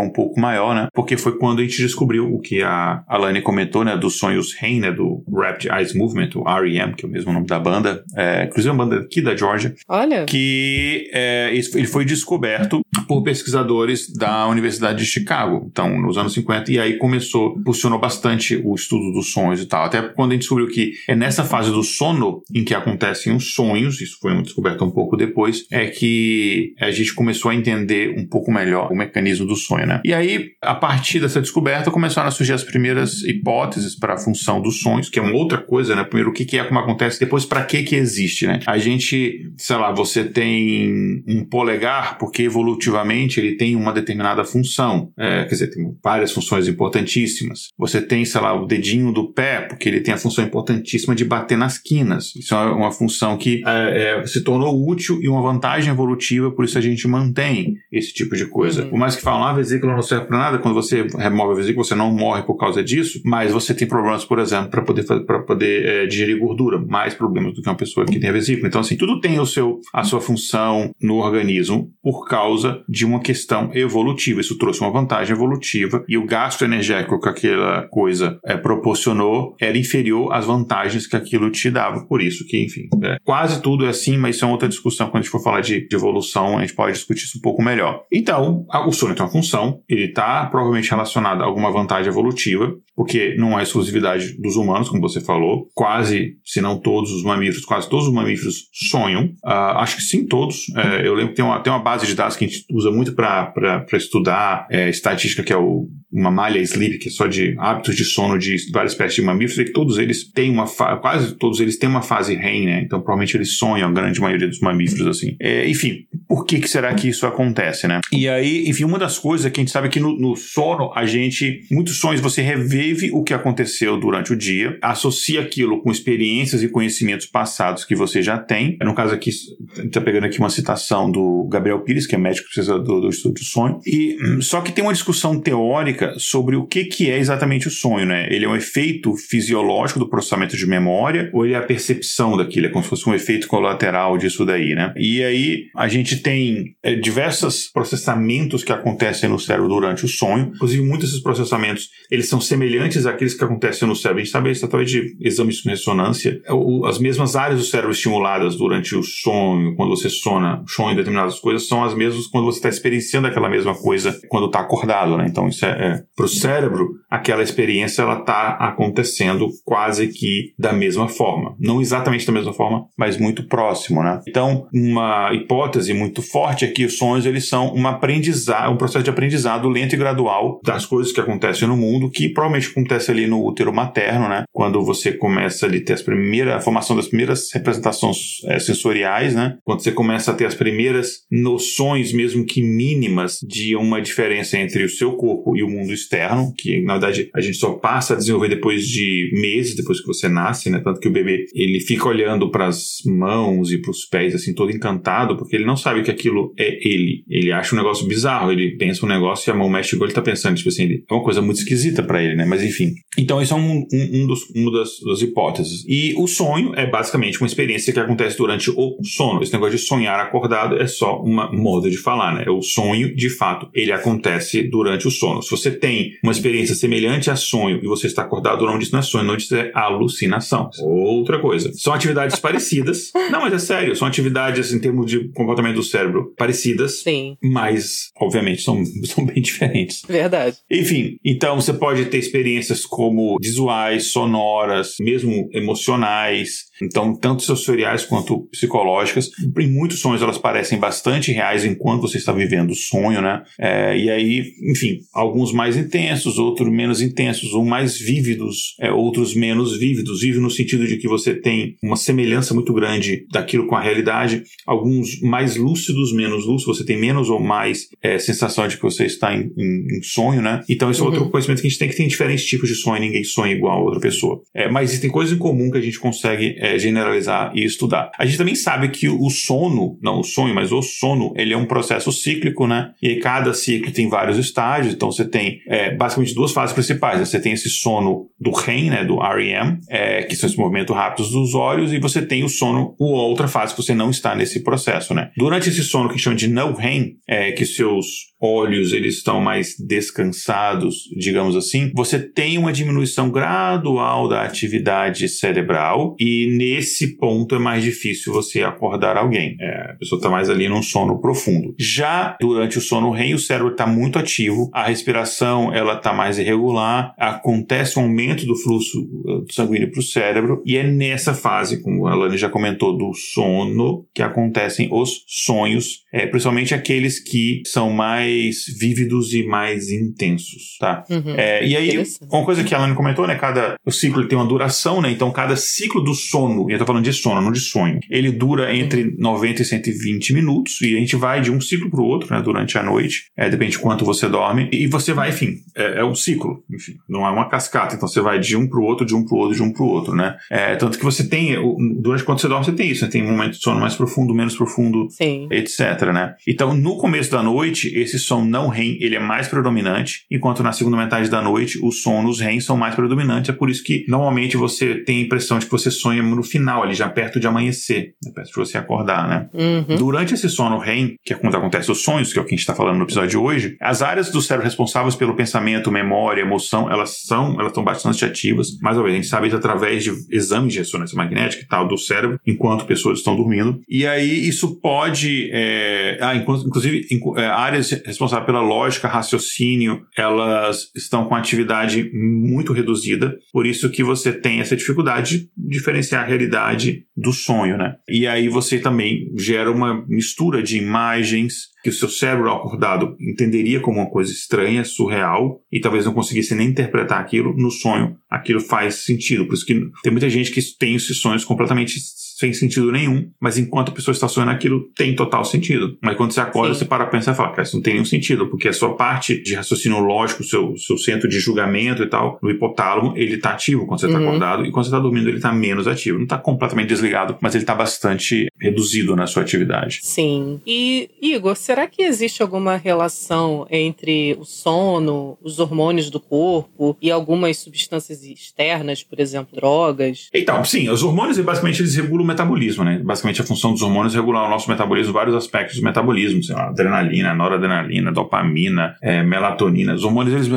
um pouco maior, né? Porque foi quando a gente descobriu o que a Alane comentou, né? Dos sonhos REM, né? Do Rapid Eyes Movement, o REM, que é o mesmo nome da banda, é, inclusive é uma banda aqui da Georgia. Olha. Que é, ele foi descoberto por pesquisadores da Universidade de Chicago, então, nos anos 50, e aí começou, funcionou bastante o estudo dos sonhos e tal. Até quando a gente descobriu que é nessa fase do sono em que acontecem os sonhos, isso foi uma descoberta um pouco depois, é que a gente começou a entender um pouco melhor o mecanismo do sonho, né? E aí, a partir dessa descoberta, começaram a surgir as primeiras hipóteses para a função dos sonhos, que é uma outra coisa, né? Primeiro, o que, é, como acontece, depois, para que que existe, né? A gente, sei lá, você tem um polegar, porque evolutivamente ele tem uma determinada função, é, quer dizer, tem várias funções importantíssimas. Você tem, sei lá, o dedinho do pé, porque ele tem a função importantíssima de bater nas quinas. Isso é uma função que é, é, se tornou útil e uma vantagem evolutiva, por isso a gente mantém esse tipo de coisa. Uhum. Por mais que falam, ah, a vesícula não serve para nada, quando você remove a vesícula, você não morre por causa disso, mas você tem problemas, por exemplo, para poder, pra poder é, digerir gordura, mais problemas do que uma pessoa que tem a vesícula. Então, assim, tudo tem o seu, a sua função no organismo por causa de uma questão evolutiva. Isso trouxe uma vantagem evolutiva e o gasto energético que aquela coisa é, proporcionou era inferior às vantagens que aquilo te dava. Por isso que, enfim, é, quase tudo é assim, mas isso é outra discussão. Quando a gente for falar de, de evolução, a gente pode discutir isso um pouco melhor. Então, a, o sono uma função, ele está provavelmente relacionado a alguma vantagem evolutiva, porque não é exclusividade dos humanos, como você falou. Quase, se não todos os mamíferos, quase todos os mamíferos sonham. Uh, acho que sim, todos. Uh, eu lembro que tem uma, tem uma base de dados que a gente usa muito para estudar é, estatística, que é o uma malha sleep, que é só de hábitos de sono de várias espécies de mamíferos, e que todos eles têm uma quase todos eles têm uma fase REM, né? Então provavelmente eles sonham, a grande maioria dos mamíferos, assim. É, enfim, por que, que será que isso acontece, né? E aí, enfim, uma das coisas que a gente sabe que no, no sono, a gente, muitos sonhos, você revive o que aconteceu durante o dia, associa aquilo com experiências e conhecimentos passados que você já tem. No caso aqui, a gente tá pegando aqui uma citação do Gabriel Pires, que é médico do, do estudo do sonho. E hum, só que tem uma discussão teórica sobre o que, que é exatamente o sonho, né? Ele é um efeito fisiológico do processamento de memória ou ele é a percepção daquilo? É como se fosse um efeito colateral disso daí, né? E aí a gente tem é, diversos processamentos que acontecem no cérebro durante o sonho. Inclusive, muitos desses processamentos, eles são semelhantes àqueles que acontecem no cérebro. A gente sabe isso através de exames de ressonância. É, as mesmas áreas do cérebro estimuladas durante o sonho, quando você sona, sonha em determinadas coisas, são as mesmas quando você está experienciando aquela mesma coisa quando está acordado, né? Então, isso é, é para o cérebro, aquela experiência ela está acontecendo quase que da mesma forma. Não exatamente da mesma forma, mas muito próximo, né? Então, uma hipótese muito forte é que os sonhos eles são um aprendizado, um processo de aprendizado lento e gradual das coisas que acontecem no mundo, que provavelmente acontece ali no útero materno, né? Quando você começa ali a ter as primeiras, a formação das primeiras representações é, sensoriais, né? Quando você começa a ter as primeiras noções, mesmo que mínimas, de uma diferença entre o seu corpo e o mundo externo, que na verdade a gente só passa a desenvolver depois de meses, depois que você nasce, né? Tanto que o bebê ele fica olhando para as mãos e para os pés assim todo encantado, porque ele não sabe que aquilo é ele. Ele acha um negócio bizarro, ele pensa um negócio e a mão mexe igual ele tá pensando, tipo assim, é uma coisa muito esquisita para ele, né? Mas enfim. Então isso é um, um, um dos, uma das, das hipóteses. E o sonho é basicamente uma experiência que acontece durante o sono. Esse negócio de sonhar acordado é só uma moda de falar, né? O sonho, de fato, ele acontece durante o sono. Se você tem uma experiência semelhante a sonho e você está acordado, não diz não é sonho, não diz é alucinação. Outra coisa. São atividades parecidas. Não, mas é sério, são atividades em termos de comportamento do cérebro parecidas. Sim. Mas, obviamente, são, são bem diferentes. Verdade. Enfim, então você pode ter experiências como visuais, sonoras, mesmo emocionais, então, tanto sensoriais quanto psicológicas. Em muitos sonhos elas parecem bastante reais enquanto você está vivendo o sonho, né? É, e aí, enfim, alguns mais intensos, outros menos intensos, ou mais vívidos, é, outros menos vívidos. Vive no sentido de que você tem uma semelhança muito grande daquilo com a realidade. Alguns mais lúcidos, menos lúcidos, você tem menos ou mais é, sensação de que você está em, em, em sonho, né? Então, esse é outro uhum. conhecimento que a gente tem que tem diferentes tipos de sonho, ninguém sonha igual a outra pessoa. É, mas existem coisas em comum que a gente consegue é, generalizar e estudar. A gente também sabe que o sono, não o sonho, mas o sono, ele é um processo cíclico, né? E cada ciclo tem vários estágios, então você tem é, basicamente duas fases principais. Você tem esse sono do REM, né, do REM, é, que são esses movimentos rápidos dos olhos, e você tem o sono, o outra fase que você não está nesse processo, né? Durante esse sono que chama de no REM, é, que seus olhos eles estão mais descansados, digamos assim, você tem uma diminuição gradual da atividade cerebral e nesse ponto é mais difícil você acordar alguém. É, a pessoa está mais ali num sono profundo. Já durante o sono REM, o cérebro está muito ativo, a respiração ela está mais irregular, acontece um aumento do fluxo uh, sanguíneo para o cérebro e é nessa fase, como a Lani já comentou, do sono que acontecem os sonhos, é, principalmente aqueles que são mais mais vívidos e mais intensos, tá? Uhum. É, e aí, uma coisa que a Alane comentou, né? Cada o ciclo tem uma duração, né? Então, cada ciclo do sono, e eu tô falando de sono, não de sonho, ele dura entre uhum. 90 e 120 minutos, e a gente vai de um ciclo pro outro, né? Durante a noite, é, depende de quanto você dorme, e você vai, enfim, é, é um ciclo, enfim, não é uma cascata, então você vai de um pro outro, de um pro outro, de um pro outro, né? É, tanto que você tem, durante quando você dorme, você tem isso, né? Tem um momento de sono mais profundo, menos profundo, Sim. etc, né? Então, no começo da noite, esse som não REM ele é mais predominante, enquanto na segunda metade da noite os sonos REM são mais predominantes. É por isso que normalmente você tem a impressão de que você sonha no final, ali já perto de amanhecer, né, perto de você acordar, né? Uhum. Durante esse sono REM, que é quando acontece os sonhos, que é o que a gente está falando no episódio de hoje, as áreas do cérebro responsáveis pelo pensamento, memória, emoção, elas são, elas estão bastante ativas. Mais uma vez, a gente sabe isso através de exames de ressonância magnética e tal do cérebro, enquanto pessoas estão dormindo. E aí isso pode, é, ah, inclusive, é, áreas responsáveis pela lógica, raciocínio, elas estão com atividade muito reduzida, por isso que você tem essa dificuldade de diferenciar a realidade do sonho, né? E aí você também gera uma mistura de imagens que o seu cérebro acordado entenderia como uma coisa estranha, surreal, e talvez não conseguisse nem interpretar aquilo, no sonho aquilo faz sentido. Por isso que tem muita gente que tem esses sonhos completamente sem sentido nenhum, mas enquanto a pessoa está sonhando aquilo, tem total sentido. Mas quando você acorda, Sim. você para pensar e fala, cara, isso não tem nenhum sentido, porque a sua parte de raciocínio lógico, seu, seu centro de julgamento e tal, no hipotálamo, ele está ativo quando você está uhum. acordado, e quando você está dormindo, ele está menos ativo. Não está completamente desligado, mas ele está bastante reduzido na sua atividade. Sim. E, Igor, será que existe alguma relação entre o sono, os hormônios do corpo e algumas substâncias externas, por exemplo, drogas? Então, sim, os hormônios, basicamente, eles regulam metabolismo, né? Basicamente a função dos hormônios é regular o nosso metabolismo, vários aspectos do metabolismo, sei lá, adrenalina, noradrenalina, dopamina, é, melatonina. Os hormônios eles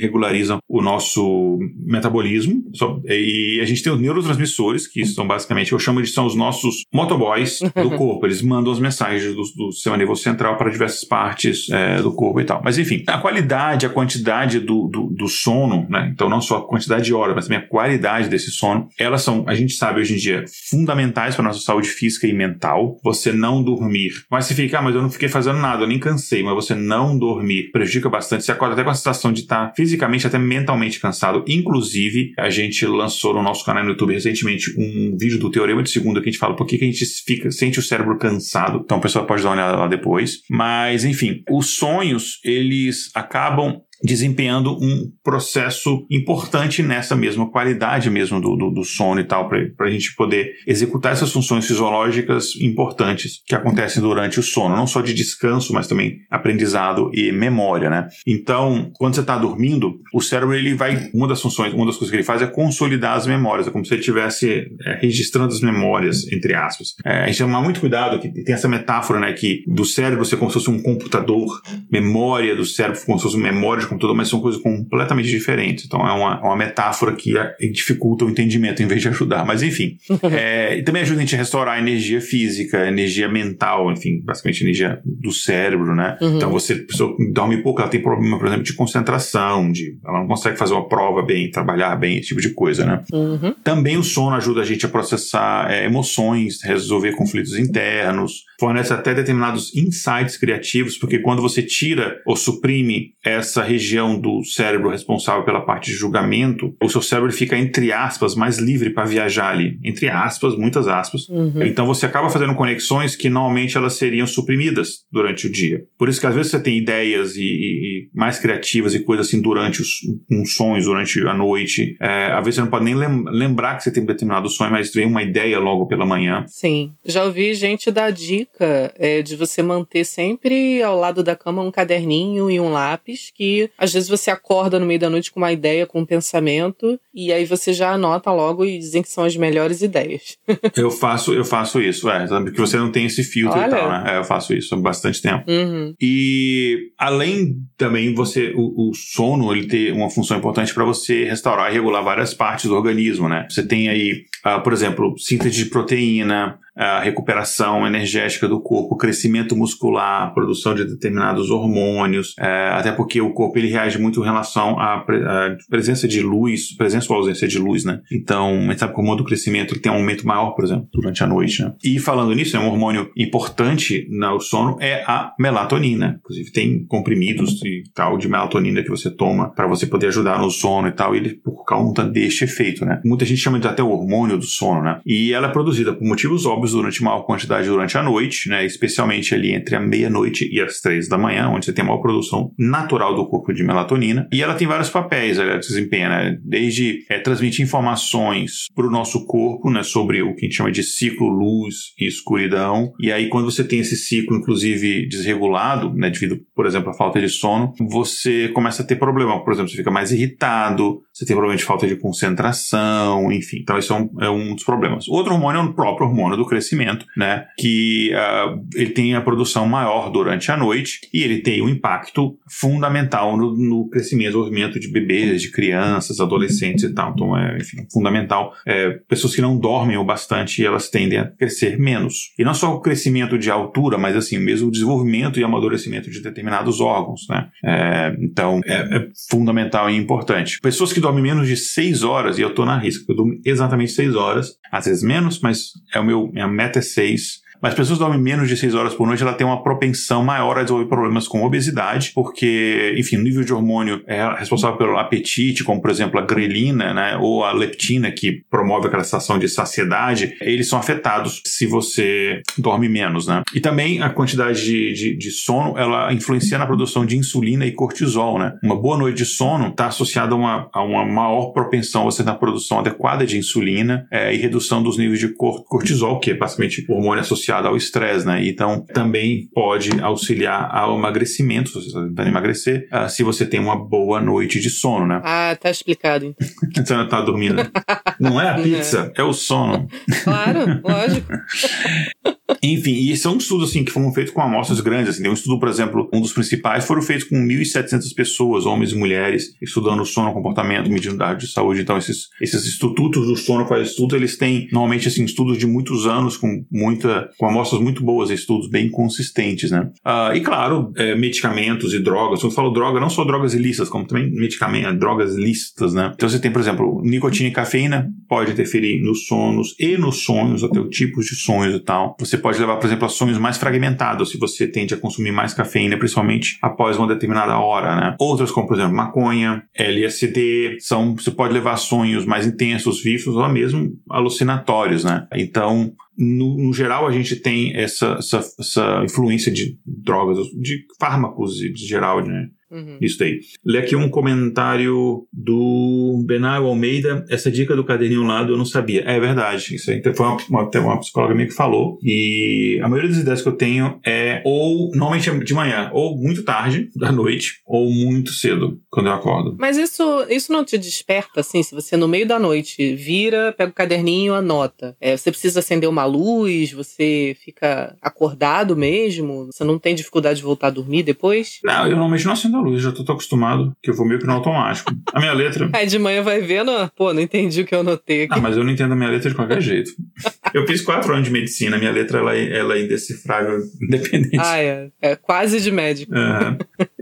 regularizam o nosso metabolismo e a gente tem os neurotransmissores, que são basicamente, eu chamo de são os nossos motoboys do corpo. Eles mandam as mensagens do, do sistema nervoso central para diversas partes é, do corpo e tal. Mas enfim, a qualidade, a quantidade do, do, do sono, né? Então não só a quantidade de horas, mas também a qualidade desse sono, elas são, a gente sabe hoje em dia, fundamentais fundamentais para nossa saúde física e mental. Você não dormir. Mas se ficar, ah, mas eu não fiquei fazendo nada, eu nem cansei, mas você não dormir prejudica bastante. Você acorda até com a sensação de estar fisicamente, até mentalmente cansado. Inclusive, a gente lançou no nosso canal no YouTube recentemente um vídeo do Teorema de Segunda que a gente fala por que, que a gente fica, sente o cérebro cansado. Então, a pessoa pode dar uma olhada lá depois. Mas, enfim, os sonhos, eles acabam desempenhando um processo importante nessa mesma qualidade mesmo do, do, do sono e tal, para a gente poder executar essas funções fisiológicas importantes que acontecem durante o sono, não só de descanso, mas também aprendizado e memória, né? Então, quando você está dormindo, o cérebro ele vai, uma das funções, uma das coisas que ele faz é consolidar as memórias, é como se ele estivesse é, registrando as memórias, entre aspas. É, a gente tem muito cuidado, que tem essa metáfora, né, que do cérebro ser como se fosse um computador, memória do cérebro como se fosse memória de computador, mas são coisas completamente diferentes. Então é uma, uma metáfora que dificulta o entendimento em vez de ajudar. Mas enfim. é, e também ajuda a gente a restaurar a energia física, energia mental, enfim, basicamente energia do cérebro, né? Uhum. Então você, pessoa dorme pouco, ela tem problema, por exemplo, de concentração, de, ela não consegue fazer uma prova bem, trabalhar bem, esse tipo de coisa, né? Uhum. Também o sono ajuda a gente a processar é, emoções, resolver conflitos internos, fornece até determinados insights criativos, porque quando você tira ou suprime essa região do cérebro responsável pela parte de julgamento, o seu cérebro fica, entre aspas, mais livre para viajar ali. Entre aspas, muitas aspas. Uhum. Então você acaba fazendo conexões que normalmente elas seriam suprimidas durante o dia. Por isso que às vezes você tem ideias e, e mais criativas e coisas assim durante os uns sonhos, durante a noite. É, às vezes você não pode nem lembrar que você tem determinado sonho, mas vem uma ideia logo pela manhã. Sim. Já ouvi gente dar dica dica é de você manter sempre ao lado da cama um caderninho e um lápis, que às vezes você acorda no meio da noite com uma ideia, com um pensamento, e aí você já anota logo e dizem que são as melhores ideias. eu faço, eu faço isso, é, sabe? Que você não tem esse filtro Olha. e tal, né? É, eu faço isso há bastante tempo. Uhum. E além também você, o, o, sono, ele tem uma função importante para você restaurar e regular várias partes do organismo, né? Você tem aí, uh, por exemplo, síntese de proteína, a recuperação energética do corpo, crescimento muscular, produção de determinados hormônios, é, até porque o corpo ele reage muito em relação à, pre presença de luz, presença ou ausência de luz, né? Então, a gente sabe que o do crescimento ele tem um aumento maior, por exemplo, durante a noite, né? E falando nisso, é um hormônio importante no sono é a melatonina. Inclusive, tem comprimidos e tal de melatonina que você toma para você poder ajudar no sono e tal, e ele por conta deste efeito, né? Muita gente chama de até o hormônio do sono, né? E ela é produzida por motivos óbvios durante maior quantidade durante a noite, né, especialmente ali entre a meia-noite e as três da manhã, onde você tem maior produção natural do corpo de melatonina. E ela tem vários papéis, ela desempenha, né, desde é, transmitir informações para o nosso corpo, né, sobre o que a gente chama de ciclo luz e escuridão. E aí, quando você tem esse ciclo, inclusive desregulado, né, devido, por exemplo, à falta de sono, você começa a ter problema. Por exemplo, você fica mais irritado, você tem de falta de concentração, enfim. Então, isso é um, é um dos problemas. Outro hormônio é o próprio hormônio do crescimento, né? Que uh, ele tem a produção maior durante a noite e ele tem um impacto fundamental no, no crescimento e desenvolvimento de bebês, de crianças, adolescentes e tal. Então, é, enfim, fundamental. É, pessoas que não dormem o bastante, elas tendem a crescer menos. E não só o crescimento de altura, mas assim, mesmo o desenvolvimento e amadurecimento de determinados órgãos, né? É, então, é, é, fundamental e importante. Pessoas que dormem menos de 6 horas, e eu tô na risca, eu durmo exatamente 6 horas, às vezes menos, mas é o meu, minha meta é 6 mas pessoas que dormem menos de 6 horas por noite, ela tem uma propensão maior a desenvolver problemas com obesidade, porque, enfim, o nível de hormônio é responsável pelo apetite, como por exemplo a grelina, né, ou a leptina, que promove aquela sensação de saciedade, eles são afetados se você dorme menos, né? E também a quantidade de, de, de sono, ela influencia na produção de insulina e cortisol, né? Uma boa noite de sono está associada a uma, a uma maior propensão você ter a produção adequada de insulina é, e redução dos níveis de cortisol, que é basicamente o hormônio associado associada ao estresse, né? Então, também pode auxiliar ao emagrecimento, se você está tentando emagrecer, uh, se você tem uma boa noite de sono, né? Ah, tá explicado, então. você não tá dormindo. não é a pizza, é, é o sono. Claro, lógico. Enfim, e são estudos assim que foram feitos com amostras grandes. Assim. Tem um estudo, por exemplo, um dos principais foram feitos com 1.700 pessoas, homens e mulheres, estudando sono, comportamento, medindo dados de saúde. Então, esses, esses institutos do sono faz estudo, eles têm normalmente assim estudos de muitos anos com muita, com amostras muito boas, estudos bem consistentes, né? Uh, e claro, é, medicamentos e drogas. Quando eu falo droga, não só drogas ilícitas, como também medicamentos, drogas lícitas, né? Então, você tem, por exemplo, nicotina e cafeína pode interferir nos sonos e nos sonhos, até o tipos de sonhos e tal. Você pode levar, por exemplo, a sonhos mais fragmentados, se você tende a consumir mais cafeína, principalmente após uma determinada hora, né? Outras, como por exemplo, maconha, LSD, são, você pode levar a sonhos mais intensos, vivos ou mesmo alucinatórios, né? Então, no, no, geral, a gente tem essa, essa, essa influência de drogas, de fármacos em geral, né? Uhum. Isso daí. Lê aqui um comentário do Benaio Almeida. Essa dica do caderninho lado eu não sabia. É verdade. Isso aí foi uma, uma, uma psicóloga minha que falou. E a maioria das ideias que eu tenho é ou normalmente é de manhã, ou muito tarde da noite, ou muito cedo, quando eu acordo. Mas isso, isso não te desperta, assim, se você no meio da noite vira, pega o caderninho, anota. É, você precisa acender uma luz, você fica acordado mesmo? Você não tem dificuldade de voltar a dormir depois? Não, eu normalmente não acendo a luz, já tô, tô acostumado, que eu vou meio que no automático. A minha letra. Aí de manhã vai vendo, pô, não entendi o que eu anotei aqui. Ah, mas eu não entendo a minha letra de qualquer jeito. Eu fiz quatro anos de medicina, minha letra ela, é, ela é indecifrável, independente. Ah, é. É quase de médico. Uhum.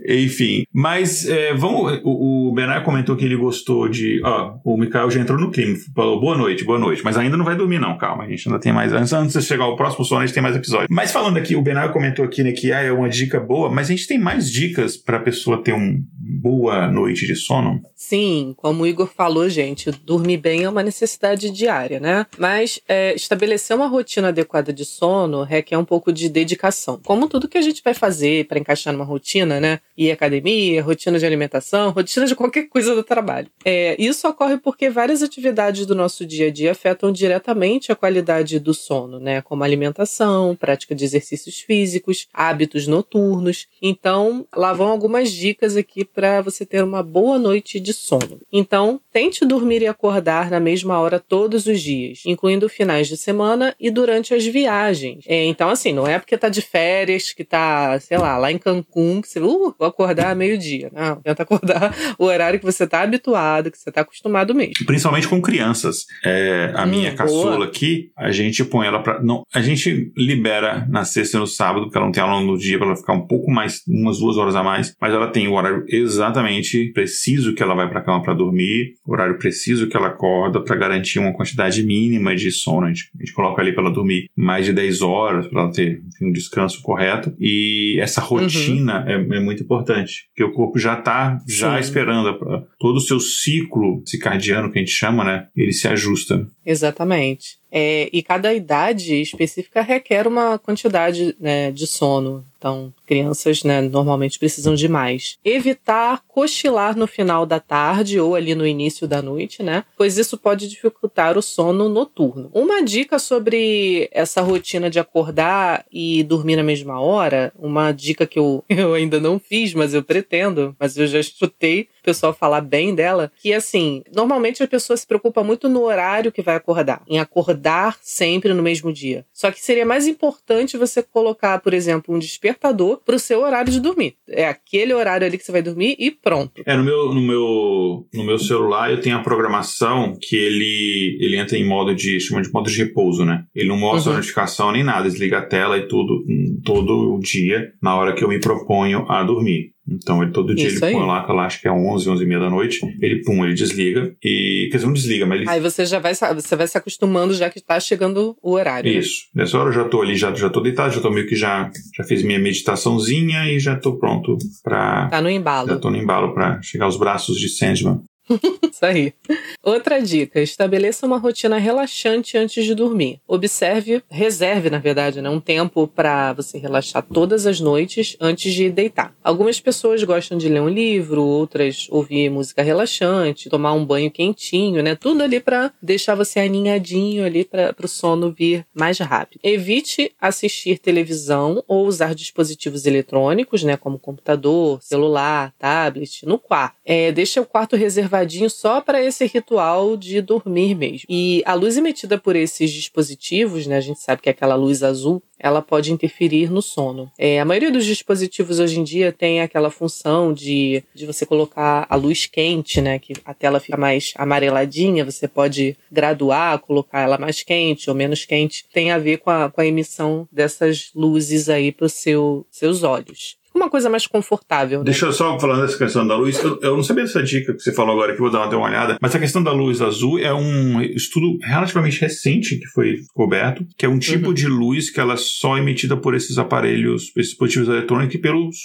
Enfim, mas é, vamos. O, o Benai comentou que ele gostou de. Ó, o Mikael já entrou no clima, falou boa noite, boa noite. Mas ainda não vai dormir, não, calma. A gente ainda tem mais. Antes, antes de chegar ao próximo sono, a gente tem mais episódio. Mas falando aqui, o Benai comentou aqui né, que ah, é uma dica boa, mas a gente tem mais dicas para pessoa ter uma boa noite de sono? Sim, como o Igor falou, gente, dormir bem é uma necessidade diária, né? Mas é, estabelecer uma rotina adequada de sono requer um pouco de dedicação. Como tudo que a gente vai fazer para encaixar numa rotina, né? Ir academia, rotina de alimentação, rotina de qualquer coisa do trabalho. É, isso ocorre porque várias atividades do nosso dia a dia afetam diretamente a qualidade do sono, né? Como alimentação, prática de exercícios físicos, hábitos noturnos. Então, lá vão algumas dicas aqui para você ter uma boa noite de sono. Então, tente dormir e acordar na mesma hora todos os dias, incluindo finais de semana e durante as viagens. É, então, assim, não é porque tá de férias, que tá, sei lá, lá em Cancún, que você, uh, vou acordar meio-dia. Não, tenta acordar o horário que você tá habituado, que você tá acostumado mesmo. Principalmente com crianças. É, a hum, minha caçula boa. aqui, a gente põe ela pra. Não, a gente libera na sexta e no sábado, porque ela não tem aula no dia, pra ela ficar um pouco mais, umas duas horas a mais, mas ela tem o horário exatamente preciso que ela vai pra cama para dormir, horário preciso que ela acorda para garantir uma quantidade mínima de sono. A gente, a gente coloca ali para ela dormir mais de 10 horas, para ela ter um descanso correto. E essa rotina uhum. é, é, muito importante, porque o corpo já está já Sim. esperando todo o seu ciclo circadiano que a gente chama, né? Ele se ajusta. Exatamente. É, e cada idade específica requer uma quantidade né, de sono. Então, crianças né, normalmente precisam de mais. Evitar cochilar no final da tarde ou ali no início da noite, né? Pois isso pode dificultar o sono noturno. Uma dica sobre essa rotina de acordar e dormir na mesma hora, uma dica que eu, eu ainda não fiz, mas eu pretendo, mas eu já escutei o pessoal falar bem dela, que assim, normalmente a pessoa se preocupa muito no horário que vai acordar, em acordar sempre no mesmo dia. Só que seria mais importante você colocar, por exemplo, um despertador despertador pro seu horário de dormir. É aquele horário ali que você vai dormir e pronto. É, no meu, no meu, no meu celular eu tenho a programação que ele, ele entra em modo de, chama de modo de repouso, né? Ele não mostra uhum. notificação nem nada, desliga a tela e tudo, todo o dia, na hora que eu me proponho a dormir. Então ele todo dia Isso ele põe lá, lá, acho que é 11, 11 e meia da noite, ele pum, ele desliga e, quer dizer, não desliga, mas ele... Aí você já vai, você vai se acostumando já que está chegando o horário. Né? Isso. Né? Nessa hora eu já tô ali, já, já tô deitado, já tô meio que já, já fiz minha meditaçãozinha e já tô pronto pra... Tá no embalo. Já tô no embalo pra chegar aos braços de Sandman. Isso aí. Outra dica: estabeleça uma rotina relaxante antes de dormir. Observe, reserve, na verdade, né, um tempo para você relaxar todas as noites antes de deitar. Algumas pessoas gostam de ler um livro, outras ouvir música relaxante, tomar um banho quentinho, né? Tudo ali para deixar você aninhadinho ali para o sono vir mais rápido. Evite assistir televisão ou usar dispositivos eletrônicos, né, como computador, celular, tablet, no quarto. É, deixa o quarto reservado só para esse ritual de dormir mesmo. E a luz emitida por esses dispositivos, né, a gente sabe que é aquela luz azul, ela pode interferir no sono. É, a maioria dos dispositivos hoje em dia tem aquela função de, de você colocar a luz quente, né? Que a tela fica mais amareladinha, você pode graduar, colocar ela mais quente ou menos quente. Tem a ver com a, com a emissão dessas luzes aí para os seu, seus olhos uma coisa mais confortável. Né? Deixa eu só falando dessa questão da luz. Eu, eu, não sabia dessa dica que você falou agora, que vou dar uma, olhada. Mas a questão da luz azul é um estudo relativamente recente que foi descoberto, que é um tipo uhum. de luz que ela é só emitida por esses aparelhos, esses dispositivos eletrônicos e pelos,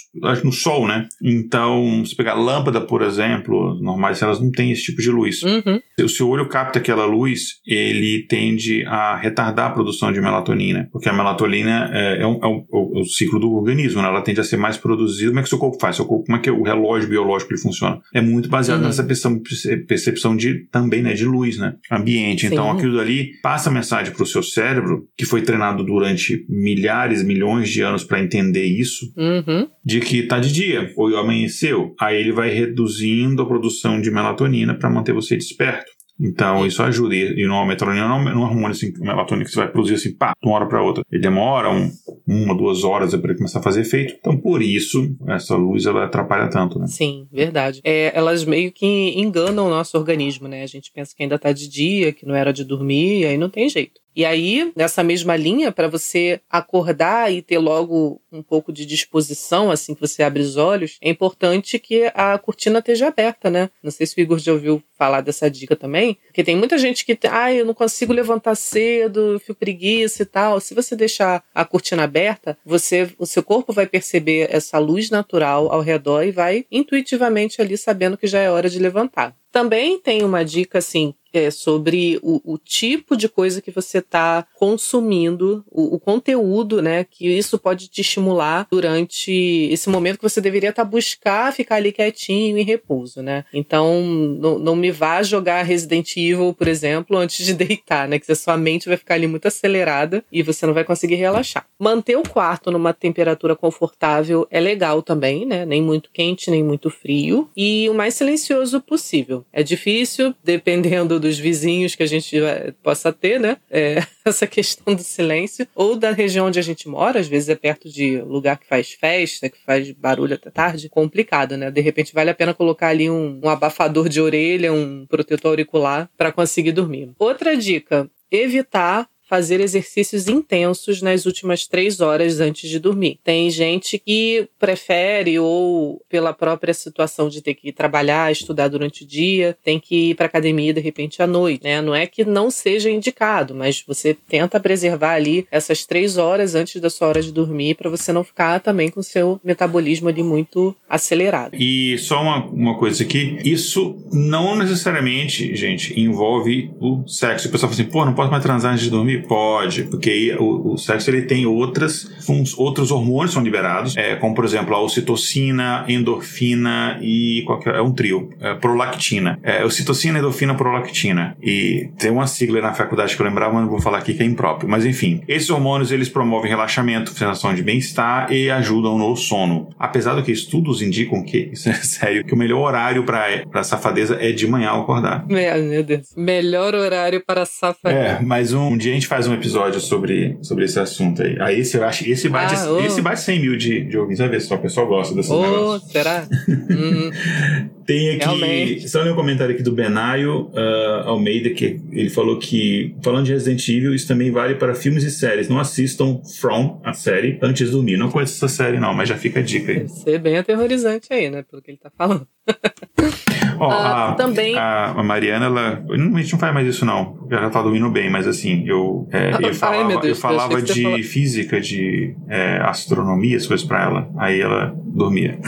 no sol, né? Então, se pegar lâmpada, por exemplo, normais, elas não têm esse tipo de luz. Uhum. Se o seu olho capta aquela luz, ele tende a retardar a produção de melatonina, porque a melatonina é, é, um, é, um, é o ciclo do organismo, né? Ela tende a ser mais produzido, como é que o seu corpo faz? Seu corpo, como é que o relógio biológico ele funciona? É muito baseado uhum. nessa percepção, percepção de também, né, de luz, né? Ambiente. Então, Sim. Então, aquilo ali passa a mensagem para o seu cérebro, que foi treinado durante milhares, milhões de anos para entender isso, uhum. de que tá de dia, ou amanheceu. Aí ele vai reduzindo a produção de melatonina para manter você desperto. Então, isso ajuda. E no melatonina não é um hormônio assim, melatonina que você vai produzir assim, pá, de uma hora para outra. Ele demora um, uma, duas horas para ele começar a fazer efeito. Então, por isso, essa luz ela atrapalha tanto, né? Sim, verdade. É, elas meio que enganam o nosso organismo, né? A gente pensa que ainda tá de dia, que não era de dormir, e aí não tem jeito. E aí, nessa mesma linha, para você acordar e ter logo um pouco de disposição, assim que você abre os olhos, é importante que a cortina esteja aberta, né? Não sei se o Igor já ouviu falar dessa dica também, porque tem muita gente que, ah, eu não consigo levantar cedo, fico preguiça e tal. Se você deixar a cortina aberta, você, o seu corpo vai perceber essa luz natural ao redor e vai intuitivamente ali sabendo que já é hora de levantar. Também tem uma dica assim é, sobre o, o, tipo de coisa que você está consumindo, o, o, conteúdo, né? Que isso pode te estimular durante esse momento que você deveria estar tá buscar ficar ali quietinho em repouso, né? Então, não, não me vá jogar Resident Evil, por exemplo, antes de deitar, né? Que a sua mente vai ficar ali muito acelerada e você não vai conseguir relaxar. Manter o quarto numa temperatura confortável é legal também, né? Nem muito quente, nem muito frio. E o mais silencioso possível. É difícil, dependendo dos vizinhos que a gente possa ter, né? É, essa questão do silêncio. Ou da região onde a gente mora, às vezes é perto de lugar que faz festa, que faz barulho até tarde. Complicado, né? De repente vale a pena colocar ali um, um abafador de orelha, um protetor auricular para conseguir dormir. Outra dica: evitar fazer exercícios intensos nas últimas três horas antes de dormir. Tem gente que prefere, ou pela própria situação de ter que trabalhar, estudar durante o dia, tem que ir para academia de repente à noite, né? Não é que não seja indicado, mas você tenta preservar ali essas três horas antes da sua hora de dormir para você não ficar também com seu metabolismo ali muito acelerado. E só uma, uma coisa aqui, isso não necessariamente, gente, envolve o sexo. O pessoal fala assim, pô, não posso mais transar antes de dormir? Pode, porque o, o sexo ele tem outras, uns, outros hormônios são liberados, é, como por exemplo a ocitocina, endorfina e qualquer, é um trio, é, prolactina. É, ocitocina, endorfina, prolactina. E tem uma sigla na faculdade que eu lembrava, mas não vou falar aqui que é impróprio. Mas enfim, esses hormônios eles promovem relaxamento, sensação de bem-estar e ajudam no sono. Apesar do que estudos indicam que, isso é sério, que o melhor horário para safadeza é de manhã ao acordar. Meu Deus. Melhor horário para safadeza. É, mas um, um dia a gente faz um episódio sobre, sobre esse assunto aí. Aí esse eu acho, esse bate, ah, oh. esse bate 100 mil de, de ouvintes. Vai ver só, o pessoal gosta desse oh, será? hum. Tem aqui, Realmente. só um comentário aqui do Benayo uh, Almeida, que ele falou que, falando de Resident Evil, isso também vale para filmes e séries. Não assistam From, a série, antes de dormir. Não conheço essa série não, mas já fica a dica aí. Deve ser bem aterrorizante aí, né, pelo que ele tá falando. Ó, a, ah, também... a, a, Mariana, ela. A gente não faz mais isso, não. Ela tá dormindo bem, mas assim, eu, é, eu falava, Ai, Deus, eu falava de física, de é, astronomia, as coisas pra ela. Aí ela dormia.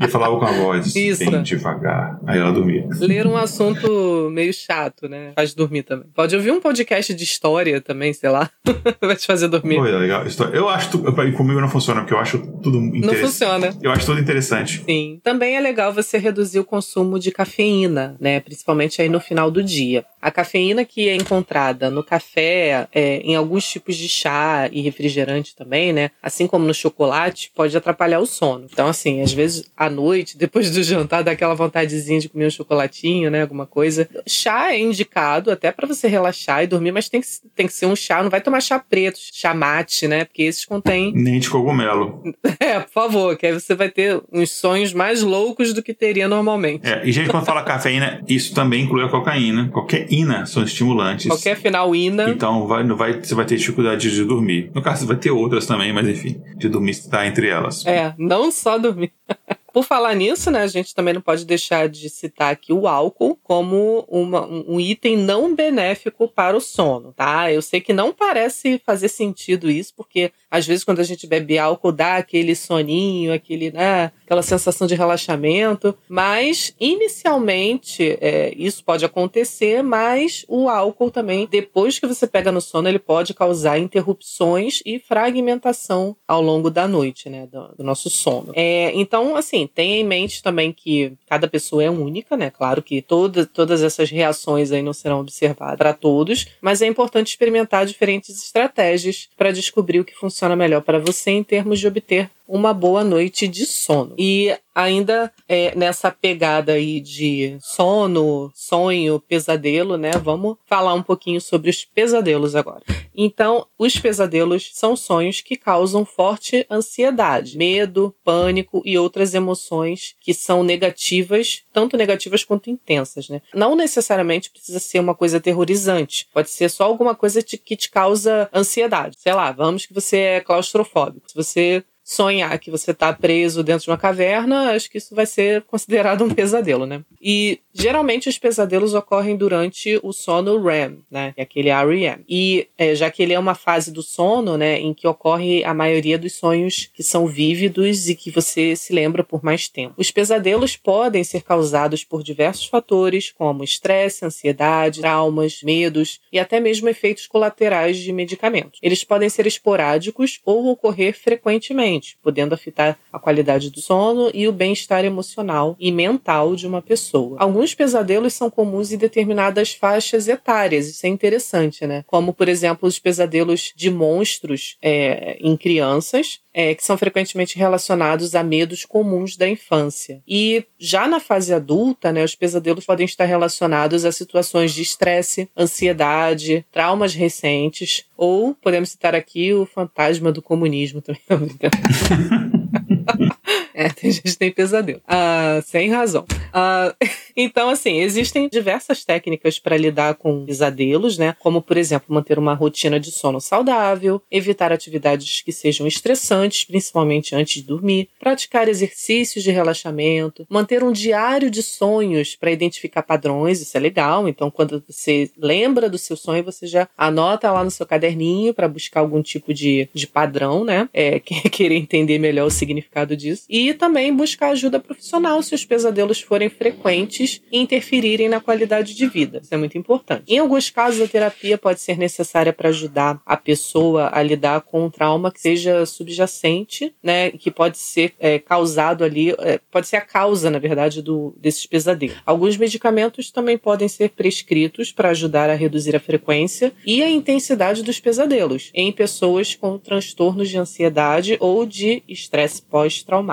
e falava com a voz isso. bem devagar. Aí ela dormia. Ler um assunto meio chato, né? Faz dormir também. Pode ouvir um podcast de história também, sei lá. Vai te fazer dormir. Pô, é legal. Eu acho. Comigo não funciona, porque eu acho tudo interessante. Não funciona. Eu acho tudo interessante. Sim. Também é legal você reduzir o consumo de cafeína, né? Principalmente aí no final do dia. A cafeína que é encontrada no café, é, em alguns tipos de chá e refrigerante também, né? Assim como no chocolate, pode atrapalhar o sono. Então, assim, às vezes à noite, depois do jantar, dá aquela vontadezinha de comer um chocolatinho, né? Alguma coisa. Chá é indicado até para você relaxar e dormir, mas tem que, tem que ser um chá. Não vai tomar chá preto, chá mate, né? Porque esses contêm. Nem de cogumelo. É, por favor, que aí você vai ter uns sonhos mais loucos do que teria normalmente. É, e gente, quando fala cafeína, isso também inclui a cocaína. Qualquer ina são estimulantes. Qualquer final ina. Então vai, vai, você vai ter dificuldade de dormir. No caso, vai ter outras também, mas enfim, de dormir está entre elas. É, não só dormir. Por falar nisso, né, a gente também não pode deixar de citar aqui o álcool como uma, um item não benéfico para o sono, tá? Eu sei que não parece fazer sentido isso, porque às vezes quando a gente bebe álcool dá aquele soninho, aquele, né, aquela sensação de relaxamento, mas inicialmente é, isso pode acontecer, mas o álcool também, depois que você pega no sono, ele pode causar interrupções e fragmentação ao longo da noite, né, do, do nosso sono. É, então, assim, tenha em mente também que cada pessoa é única, né? Claro que toda, todas essas reações aí não serão observadas para todos, mas é importante experimentar diferentes estratégias para descobrir o que funciona melhor para você em termos de obter uma boa noite de sono. E ainda é, nessa pegada aí de sono, sonho, pesadelo, né? Vamos falar um pouquinho sobre os pesadelos agora. Então, os pesadelos são sonhos que causam forte ansiedade, medo, pânico e outras emoções que são negativas, tanto negativas quanto intensas, né? Não necessariamente precisa ser uma coisa aterrorizante, pode ser só alguma coisa que te causa ansiedade. Sei lá, vamos que você é claustrofóbico. Se você sonhar que você está preso dentro de uma caverna, acho que isso vai ser considerado um pesadelo, né? E geralmente os pesadelos ocorrem durante o sono REM, né? É aquele REM. E é, já que ele é uma fase do sono, né, em que ocorre a maioria dos sonhos que são vívidos e que você se lembra por mais tempo. Os pesadelos podem ser causados por diversos fatores, como estresse, ansiedade, traumas, medos e até mesmo efeitos colaterais de medicamentos. Eles podem ser esporádicos ou ocorrer frequentemente podendo afetar a qualidade do sono e o bem-estar emocional e mental de uma pessoa. Alguns pesadelos são comuns em determinadas faixas etárias, isso é interessante, né? Como, por exemplo, os pesadelos de monstros é, em crianças, é, que são frequentemente relacionados a medos comuns da infância. E já na fase adulta, né, os pesadelos podem estar relacionados a situações de estresse, ansiedade, traumas recentes, ou podemos citar aqui o fantasma do comunismo também. É, tem gente que tem pesadelo. Uh, sem razão. Uh, então, assim, existem diversas técnicas para lidar com pesadelos, né? Como, por exemplo, manter uma rotina de sono saudável, evitar atividades que sejam estressantes, principalmente antes de dormir, praticar exercícios de relaxamento, manter um diário de sonhos para identificar padrões, isso é legal. Então, quando você lembra do seu sonho, você já anota lá no seu caderninho para buscar algum tipo de, de padrão, né? É, querer entender melhor o significado disso. E e também buscar ajuda profissional se os pesadelos forem frequentes e interferirem na qualidade de vida. Isso é muito importante. Em alguns casos, a terapia pode ser necessária para ajudar a pessoa a lidar com um trauma que seja subjacente, né, que pode ser é, causado ali, é, pode ser a causa, na verdade, do, desses pesadelos. Alguns medicamentos também podem ser prescritos para ajudar a reduzir a frequência e a intensidade dos pesadelos em pessoas com transtornos de ansiedade ou de estresse pós-traumático.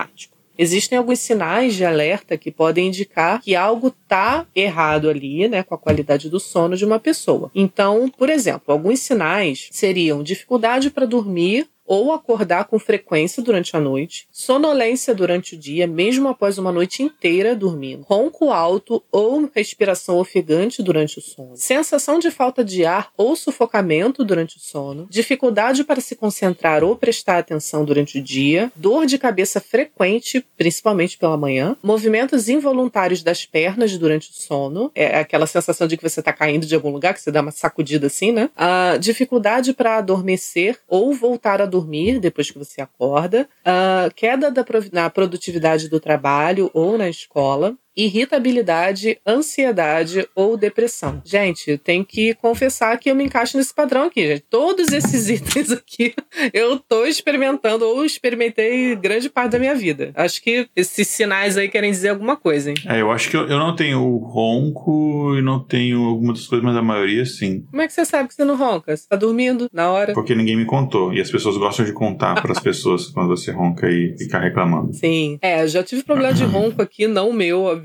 Existem alguns sinais de alerta que podem indicar que algo está errado ali, né, com a qualidade do sono de uma pessoa. Então, por exemplo, alguns sinais seriam dificuldade para dormir ou acordar com frequência durante a noite, sonolência durante o dia, mesmo após uma noite inteira dormindo, ronco alto ou respiração ofegante durante o sono, sensação de falta de ar ou sufocamento durante o sono, dificuldade para se concentrar ou prestar atenção durante o dia, dor de cabeça frequente, principalmente pela manhã, movimentos involuntários das pernas durante o sono, é aquela sensação de que você está caindo de algum lugar, que você dá uma sacudida assim, né? A dificuldade para adormecer ou voltar a dormir depois que você acorda, uh, queda da, na produtividade do trabalho ou na escola, irritabilidade, ansiedade ou depressão. Gente, tem que confessar que eu me encaixo nesse padrão aqui, gente. Todos esses itens aqui eu tô experimentando ou experimentei grande parte da minha vida. Acho que esses sinais aí querem dizer alguma coisa, hein? É, eu acho que eu, eu não tenho ronco e não tenho algumas das coisas, mas a maioria sim. Como é que você sabe que você não ronca? Você tá dormindo na hora? Porque ninguém me contou. E as pessoas gostam de contar para as pessoas quando você ronca e ficar reclamando. Sim. É, já tive problema de ronco aqui, não meu, obviamente.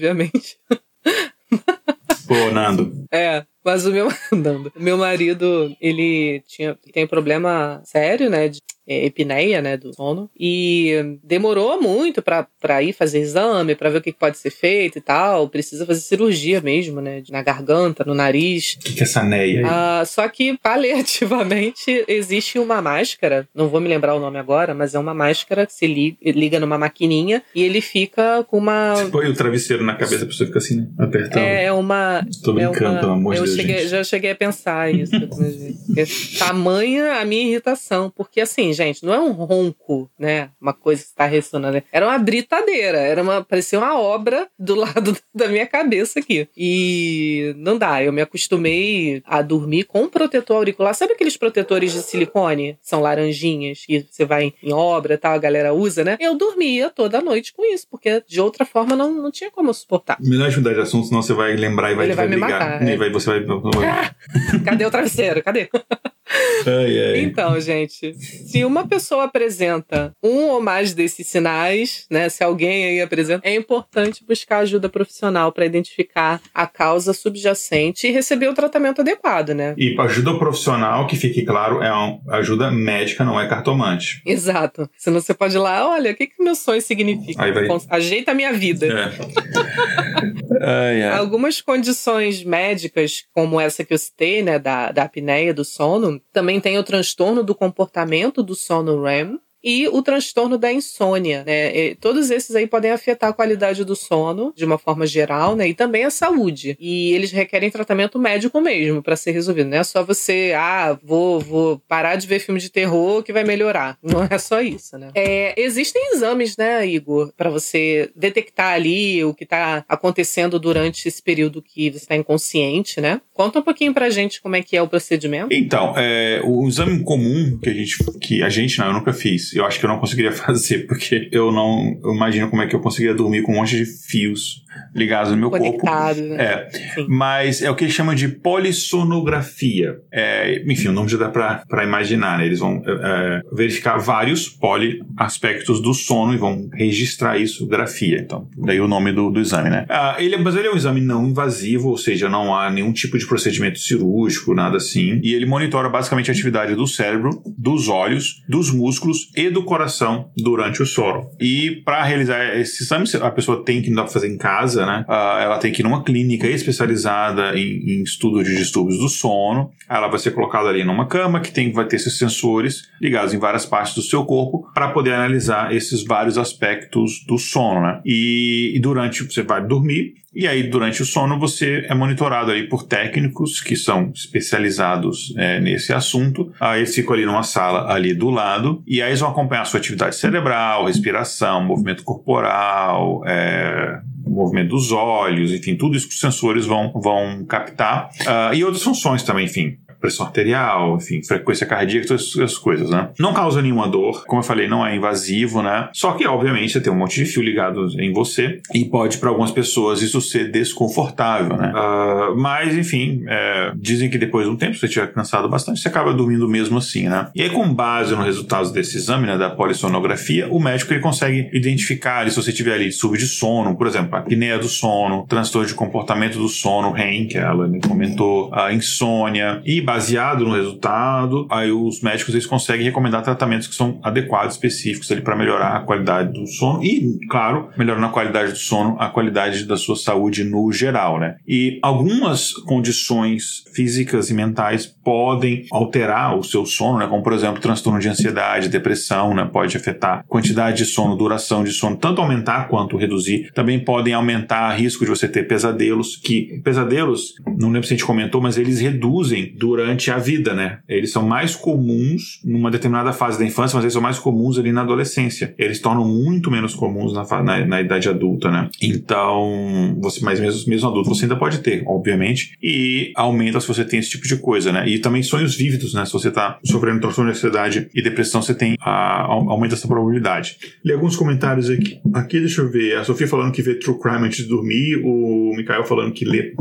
Pô, Nando. É, mas o meu, Nando, meu marido, ele tinha, tem problema sério, né, de é, epineia, né, do sono. E demorou muito para ir fazer exame, para ver o que pode ser feito e tal. Precisa fazer cirurgia mesmo, né, na garganta, no nariz. O que, que é essa neia aí? Ah, só que paliativamente existe uma máscara, não vou me lembrar o nome agora, mas é uma máscara que se liga, numa maquininha e ele fica com uma. Você põe o travesseiro na cabeça, a pessoa fica assim, né, apertando. É, é uma. Tô brincando, é uma, pelo amor de Deus. Cheguei, gente. já cheguei a pensar isso. tamanha a minha irritação, porque assim, gente, não é um ronco, né? Uma coisa que está ressonando. Era uma britadeira, era uma, parecia uma obra do lado da minha cabeça aqui. E não dá, eu me acostumei a dormir com protetor auricular. Sabe aqueles protetores de silicone? São laranjinhas que você vai em obra e tal, a galera usa, né? Eu dormia toda noite com isso, porque de outra forma não, não tinha como suportar. Melhor mudar de assunto, senão você vai lembrar e vai, Ele vai vai me brigar. matar, e é. vai, você vai. Cadê o travesseiro? Cadê? Ai, ai. Então, gente, se uma pessoa apresenta um ou mais desses sinais, né? Se alguém aí apresenta, é importante buscar ajuda profissional para identificar a causa subjacente e receber o tratamento adequado, né? E ajuda profissional, que fique claro, é uma ajuda médica, não é cartomante. Exato. Senão você pode ir lá, olha, o que, que meu sonho significa? Aí vai- Ajeita a minha vida. É. ai, ai. Algumas condições médicas, como essa que eu citei, né, da, da apneia do sono, também tem o transtorno do comportamento do sono REM e o transtorno da insônia, né? E todos esses aí podem afetar a qualidade do sono de uma forma geral, né? E também a saúde. E eles requerem tratamento médico mesmo para ser resolvido. Não é só você, ah, vou, vou parar de ver filme de terror que vai melhorar. Não é só isso, né? É, existem exames, né, Igor, para você detectar ali o que tá acontecendo durante esse período que você está inconsciente, né? Conta um pouquinho pra gente como é que é o procedimento. Então, é, o exame comum que a gente, que a gente não, eu nunca fiz. Eu acho que eu não conseguiria fazer, porque eu não eu imagino como é que eu conseguiria dormir com um monte de fios ligados no meu corpo. Conectado, né? É, Sim. mas é o que eles chamam de polissonografia. É, enfim, o nome já dá pra, pra imaginar, né? Eles vão é, é, verificar vários poliaspectos do sono e vão registrar isso, grafia. Então, daí o nome do, do exame, né? Ah, ele, é- mas ele é um exame não invasivo, ou seja, não há nenhum tipo de procedimento cirúrgico, nada assim. E ele monitora basicamente a atividade do cérebro, dos olhos, dos músculos e do coração durante o sono. E para realizar esse exame, a pessoa tem que não dá fazer em casa, né? Ah, ela tem que ir numa clínica especializada em, em estudo de distúrbios do sono. Ela vai ser colocada ali numa cama que tem, vai ter esses sensores ligados em várias partes do seu corpo para poder analisar esses vários aspectos do sono, né? E, e durante você vai dormir e aí, durante o sono, você é monitorado aí por técnicos que são especializados é, nesse assunto. Aí eles ficam ali numa sala ali do lado e aí eles vão acompanhar a sua atividade cerebral, respiração, movimento corporal, é, movimento dos olhos, enfim, tudo isso que os sensores vão, vão captar. Ah, e outras funções também, enfim, pressão arterial, enfim, frequência cardíaca, todas essas coisas, né? Não causa nenhuma dor, como eu falei, não é invasivo, né? Só que, obviamente, você tem um monte de fio ligado em você e pode, para algumas pessoas, isso ser desconfortável, né? Ah, mas, enfim, é, dizem que depois de um tempo, se você estiver cansado bastante, você acaba dormindo mesmo assim, né? E aí, com base nos resultados desse exame, né, da polissonografia, o médico ele consegue identificar ali, se você tiver ali distúrbio de sono, por exemplo, a apneia do sono, transtorno de comportamento do sono, REM, que a Alane comentou, a insônia, e baseado no resultado, aí os médicos eles conseguem recomendar tratamentos que são adequados, específicos ali para melhorar a qualidade do sono e, claro, melhorando a qualidade do sono, a qualidade da sua saúde no geral, né? E algumas condições físicas e mentais podem alterar o seu sono, né? Como, por exemplo, transtorno de ansiedade, depressão, né? Pode afetar quantidade de sono, duração de sono, tanto aumentar quanto reduzir. Também podem aumentar o risco de você ter pesadelos, que pesadelos, não lembro se a gente comentou, mas eles reduzem durante a vida, né? Eles são mais comuns numa determinada fase da infância, mas eles são mais comuns ali na adolescência. Eles tornam muito menos comuns na, na, na idade adulta, né? Então, você, mas mesmo, mesmo adulto, você ainda pode ter, obviamente, e aumenta se você tem esse tipo de coisa, né? E também sonhos vívidos, né? Se você tá sofrendo transtorno de ansiedade e depressão, você tem a, au- aumenta essa probabilidade. Li alguns comentários aqui. Aqui, deixa eu ver. A Sofia falando que vê True Crime antes de dormir, o Mikael falando que lê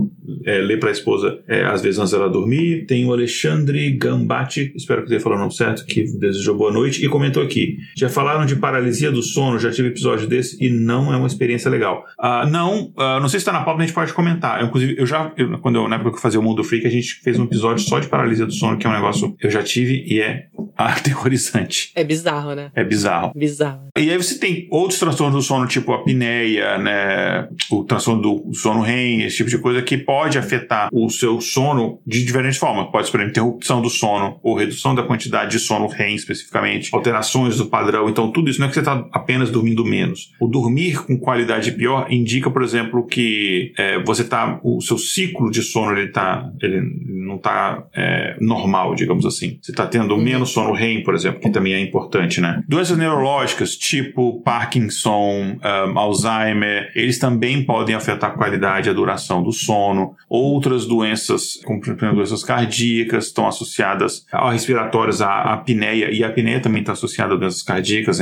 é, lê para a esposa é, às vezes antes dela dormir. Tem o Alexandre Gambatti, espero que tenha falado o nome certo, que desejou boa noite e comentou aqui. Já falaram de paralisia do sono, já tive episódio desse e não é uma experiência legal. Ah, não, ah, não sei se está na pauta, a gente pode comentar. Eu, inclusive, eu já, eu- quando eu, na época que eu fazia o Mundo Freak, a gente fez um episódio só de paralisia do sono, que é um negócio que eu já tive e é aterrorizante. É bizarro, né? É bizarro. Bizarro. E aí você tem outros transtornos do sono, tipo a apneia, né? O transtorno do sono REM, esse tipo de coisa que pode afetar o seu sono de diferentes formas. Pode ser, interrupção do sono ou redução da quantidade de sono REM especificamente, alterações do padrão. Então, tudo isso não é que você está apenas dormindo menos. O dormir com qualidade pior indica, por exemplo, que é, você tá. O seu ciclo de sono ele tá. Ele não está normal, digamos assim. Você está tendo menos sono REM, por exemplo, que também é importante, né? Doenças neurológicas, tipo Parkinson, um, Alzheimer, eles também podem afetar a qualidade e a duração do sono. Outras doenças, como por exemplo, doenças cardíacas, estão associadas a respiratórias, a apneia, e a apneia também está associada a doenças cardíacas,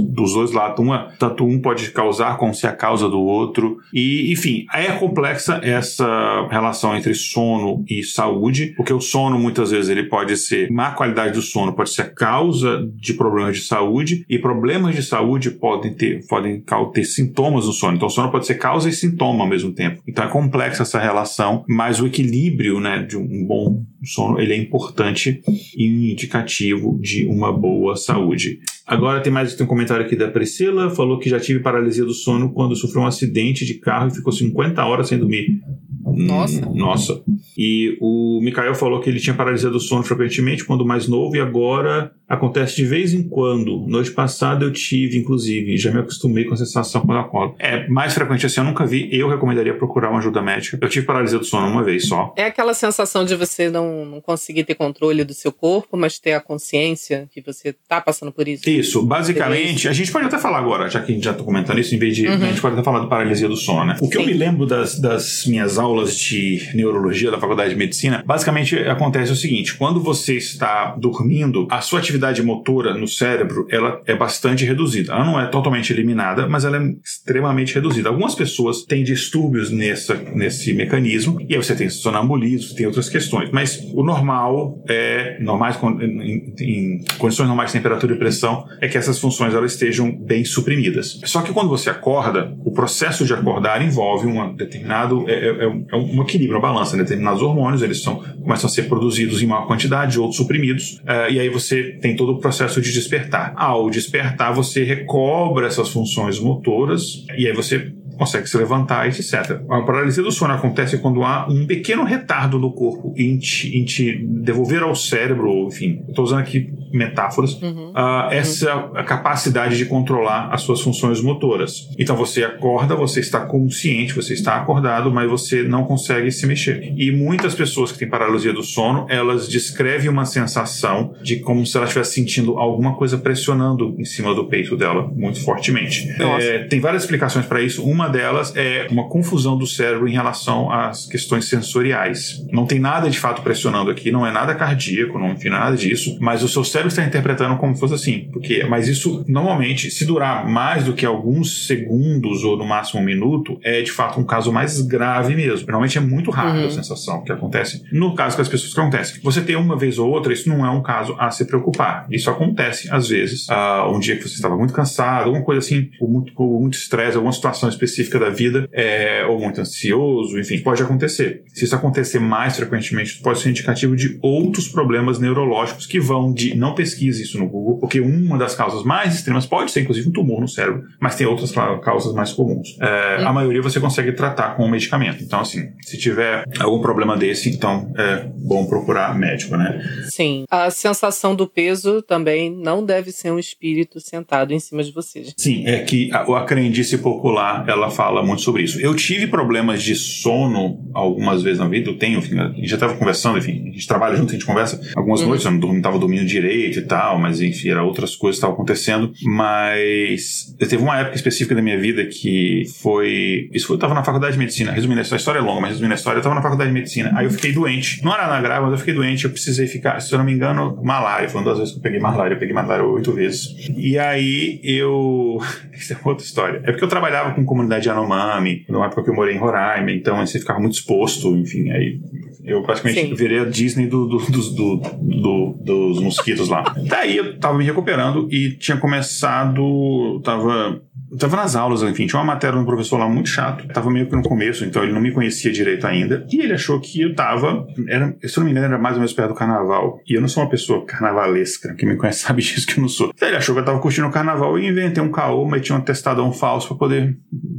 dos dois lados. Uma, tanto um pode causar como se a causa do outro. E, enfim, é complexa essa relação entre sono e saúde porque o sono muitas vezes ele pode ser má qualidade do sono, pode ser causa de problemas de saúde e problemas de saúde podem ter podem ter sintomas no sono. Então o sono pode ser causa e sintoma ao mesmo tempo. Então é complexa essa relação, mas o equilíbrio, né, de um bom sono, ele é importante e indicativo de uma boa saúde. Agora tem mais tem um comentário aqui da Priscila, falou que já tive paralisia do sono quando sofreu um acidente de carro e ficou 50 horas sem dormir. Nossa. Hum, nossa. E o Mikael falou que ele tinha paralisia do sono frequentemente quando mais novo e agora acontece de vez em quando. Noite passada eu tive, inclusive, já me acostumei com a sensação quando acordo. É mais frequente assim, eu nunca vi. Eu recomendaria procurar uma ajuda médica. Eu tive paralisia do sono uma vez só. É aquela sensação de você não, não conseguir ter controle do seu corpo, mas ter a consciência que você tá passando por isso. Isso. Basicamente, a gente pode até falar agora, já que a gente já tá comentando isso, em vez de. Uhum. A gente pode até falar do paralisia do sono, né? O que Sim. eu me lembro das, das minhas aulas de neurologia da Faculdade de Medicina, basicamente acontece o seguinte: quando você está dormindo, a sua atividade motora no cérebro ela é bastante reduzida. Ela não é totalmente eliminada, mas ela é extremamente reduzida. Algumas pessoas têm distúrbios nessa, nesse mecanismo, e aí você tem sonambulismo, tem outras questões. Mas o normal é, normais, em, em condições normais de temperatura e pressão, é que essas funções elas estejam bem suprimidas. Só que quando você acorda, o processo de acordar envolve um determinado é, é, é um equilíbrio, uma balança. Né? Determinados hormônios eles são, começam a ser produzidos em maior quantidade, outros suprimidos, uh, e aí você tem todo o processo de despertar. Ao despertar, você recobra essas funções motoras e aí você consegue se levantar, etc. A paralisia do sono acontece quando há um pequeno retardo no corpo em te, em te devolver ao cérebro, enfim, estou usando aqui metáforas, uhum. uh, essa uhum. capacidade de controlar as suas funções motoras. Então você acorda, você está consciente, você está acordado, mas você não consegue se mexer. E muitas pessoas que têm paralisia do sono, elas descrevem uma sensação de como se ela estivesse sentindo alguma coisa pressionando em cima do peito dela muito fortemente. É, tem várias explicações para isso. Uma delas é uma confusão do cérebro em relação às questões sensoriais. Não tem nada de fato pressionando aqui, não é nada cardíaco, não, é nada disso, mas o seu cérebro está interpretando como se fosse assim. Porque, mas isso, normalmente, se durar mais do que alguns segundos ou no máximo um minuto, é de fato um caso mais grave mesmo. Normalmente é muito rápido uhum. a sensação que acontece. No caso que as pessoas que acontece, você tem uma vez ou outra, isso não é um caso a se preocupar. Isso acontece, às vezes, uh, um dia que você estava muito cansado, alguma coisa assim, ou muito, muito estresse, alguma situação específica específica da vida, é, ou muito ansioso, enfim, pode acontecer. Se isso acontecer mais frequentemente, pode ser indicativo de outros problemas neurológicos que vão de. Não pesquise isso no Google, porque uma das causas mais extremas pode ser, inclusive, um tumor no cérebro, mas tem outras causas mais comuns. É, a maioria você consegue tratar com o medicamento. Então, assim, se tiver algum problema desse, então é bom procurar médico, né? Sim. A sensação do peso também não deve ser um espírito sentado em cima de você. Sim, é que a, a crendice popular, ela fala muito sobre isso. Eu tive problemas de sono algumas vezes na vida, eu tenho, enfim, a gente já estava conversando, enfim, a gente trabalha junto, a gente conversa algumas uhum. noites, eu não estava dormindo direito e tal, mas enfim, era outras coisas que estavam acontecendo, mas teve uma época específica da minha vida que foi, isso foi, eu estava na faculdade de medicina, resumindo, essa história é longa, mas resumindo a história, eu estava na faculdade de medicina, aí eu fiquei doente, não era nada grave, mas eu fiquei doente, eu precisei ficar, se eu não me engano, malária, foi uma das vezes que eu peguei malária, eu peguei malária oito vezes, e aí eu, isso é outra história, é porque eu trabalhava com comunidade de Yanomami, numa época que eu morei em Roraima, então você ficava muito exposto, enfim, aí eu praticamente Sim. virei a Disney do, do, do, do, dos mosquitos lá. Daí eu tava me recuperando e tinha começado, tava eu tava nas aulas, enfim, tinha uma matéria de um professor lá muito chato. tava meio que no começo, então ele não me conhecia direito ainda. E ele achou que eu tava. Era, se eu não me engano, era mais ou menos perto do carnaval. E eu não sou uma pessoa carnavalesca. Quem me conhece sabe disso que eu não sou. Então ele achou que eu tava curtindo o carnaval e inventei um caô, mas tinha um testadão falso pra poder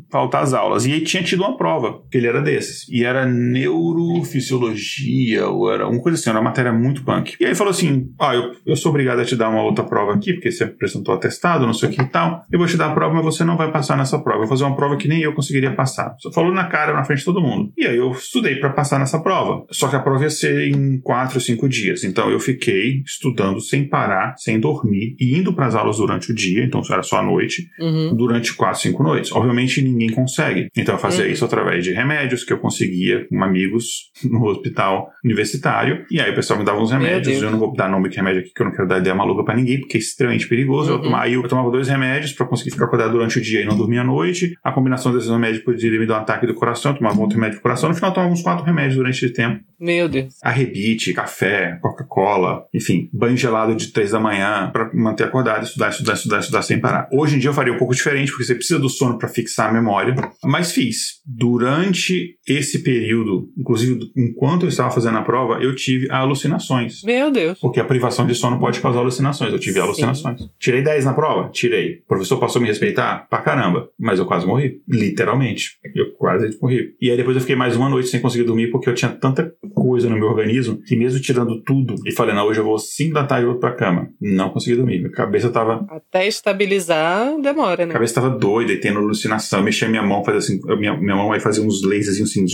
faltar as aulas. E aí tinha tido uma prova, que ele era desses. E era neurofisiologia, ou era uma coisa assim, era uma matéria muito punk. E aí ele falou assim: Ah, eu, eu sou obrigado a te dar uma outra prova aqui, porque você apresentou atestado, não sei o que e tal. Eu vou te dar a prova, mas você não vai passar nessa prova. Eu vou fazer uma prova que nem eu conseguiria passar. Só falou na cara, na frente de todo mundo. E aí eu estudei para passar nessa prova. Só que a prova ia ser em quatro ou cinco dias. Então eu fiquei estudando sem parar, sem dormir, e indo para as aulas durante o dia, então era só à noite, uhum. durante quatro, cinco noites. Obviamente, ninguém consegue. Então eu fazia Uhum. isso através de remédios que eu conseguia com amigos no hospital universitário. E aí o pessoal me dava uns remédios. Eu não vou dar nome de remédio aqui, que eu não quero dar ideia maluca pra ninguém, porque é extremamente perigoso. Eu Uhum. tomava- Aí eu tomava dois remédios pra conseguir ficar acordado durante o dia e não dormir à noite. A combinação desses remédios poderia me dar um ataque do coração. Eu tomava outro remédio do coração. No final, tomava uns quatro remédios durante esse tempo Meu Deus. arrebite, café, Coca-Cola, enfim, banho gelado de três da manhã pra manter acordado, estudar, estudar, estudar, estudar sem parar. Hoje em dia eu faria um pouco diferente, porque você precisa do sono para fixar a memória, mas fiz. Durante esse período, inclusive enquanto eu estava fazendo a prova, eu tive alucinações. Meu Deus. Porque a privação de sono pode causar alucinações. Eu tive Sim. alucinações. Tirei 10 na prova? Tirei. O professor passou a me respeitar? Pra caramba. Mas eu quase morri. Literalmente. Eu quase morri. E aí depois eu fiquei mais uma noite sem conseguir dormir porque eu tinha tanta coisa no meu organismo que mesmo tirando tudo e falei, não, hoje eu vou 5 da tarde e vou pra cama. Não consegui dormir. Minha cabeça tava. Até estabilizar, demora, A né? cabeça tava doida e tendo alucinação. Mexia minha mão, fazia assim. a Minha, minha mão aí fazia uns lasers assim,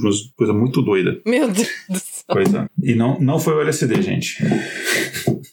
umas coisa muito doida. Meu Deus do céu. Coisa. E não, não foi o LSD, gente.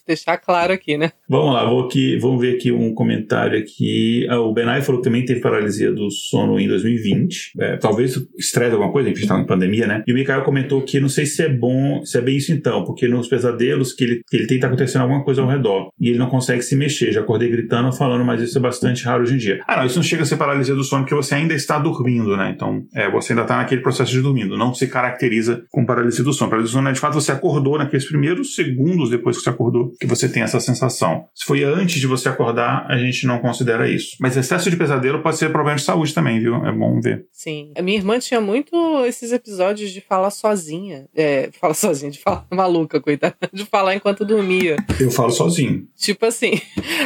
Deixar claro aqui, né? Vamos lá, vou aqui, vamos ver aqui um comentário aqui. Ah, o Benai falou que também teve paralisia do sono em 2020. É, talvez estresse alguma coisa, a gente está em pandemia, né? E o Mikael comentou que não sei se é bom, se é bem isso então, porque nos pesadelos que ele, que ele acontecendo alguma coisa ao redor e ele não consegue se mexer. Já acordei gritando, falando, mas isso é bastante raro hoje em dia. Ah, não, isso não chega a ser paralisia do sono porque você ainda está dormindo, né? Então, é, você ainda está naquele processo de dormindo. Não se caracteriza com paralisia do sono. Paralisia do sono é de fato você acordou naqueles primeiros segundos depois que você acordou que você tem essa sensação. Se foi antes de você acordar, a gente não considera isso. Mas excesso de pesadelo pode ser problema de saúde também, viu? É bom ver. Sim. A minha irmã tinha muito esses episódios de falar sozinha. É, falar sozinha, de falar maluca, coitada. De falar enquanto dormia. Eu falo sozinho. Tipo assim,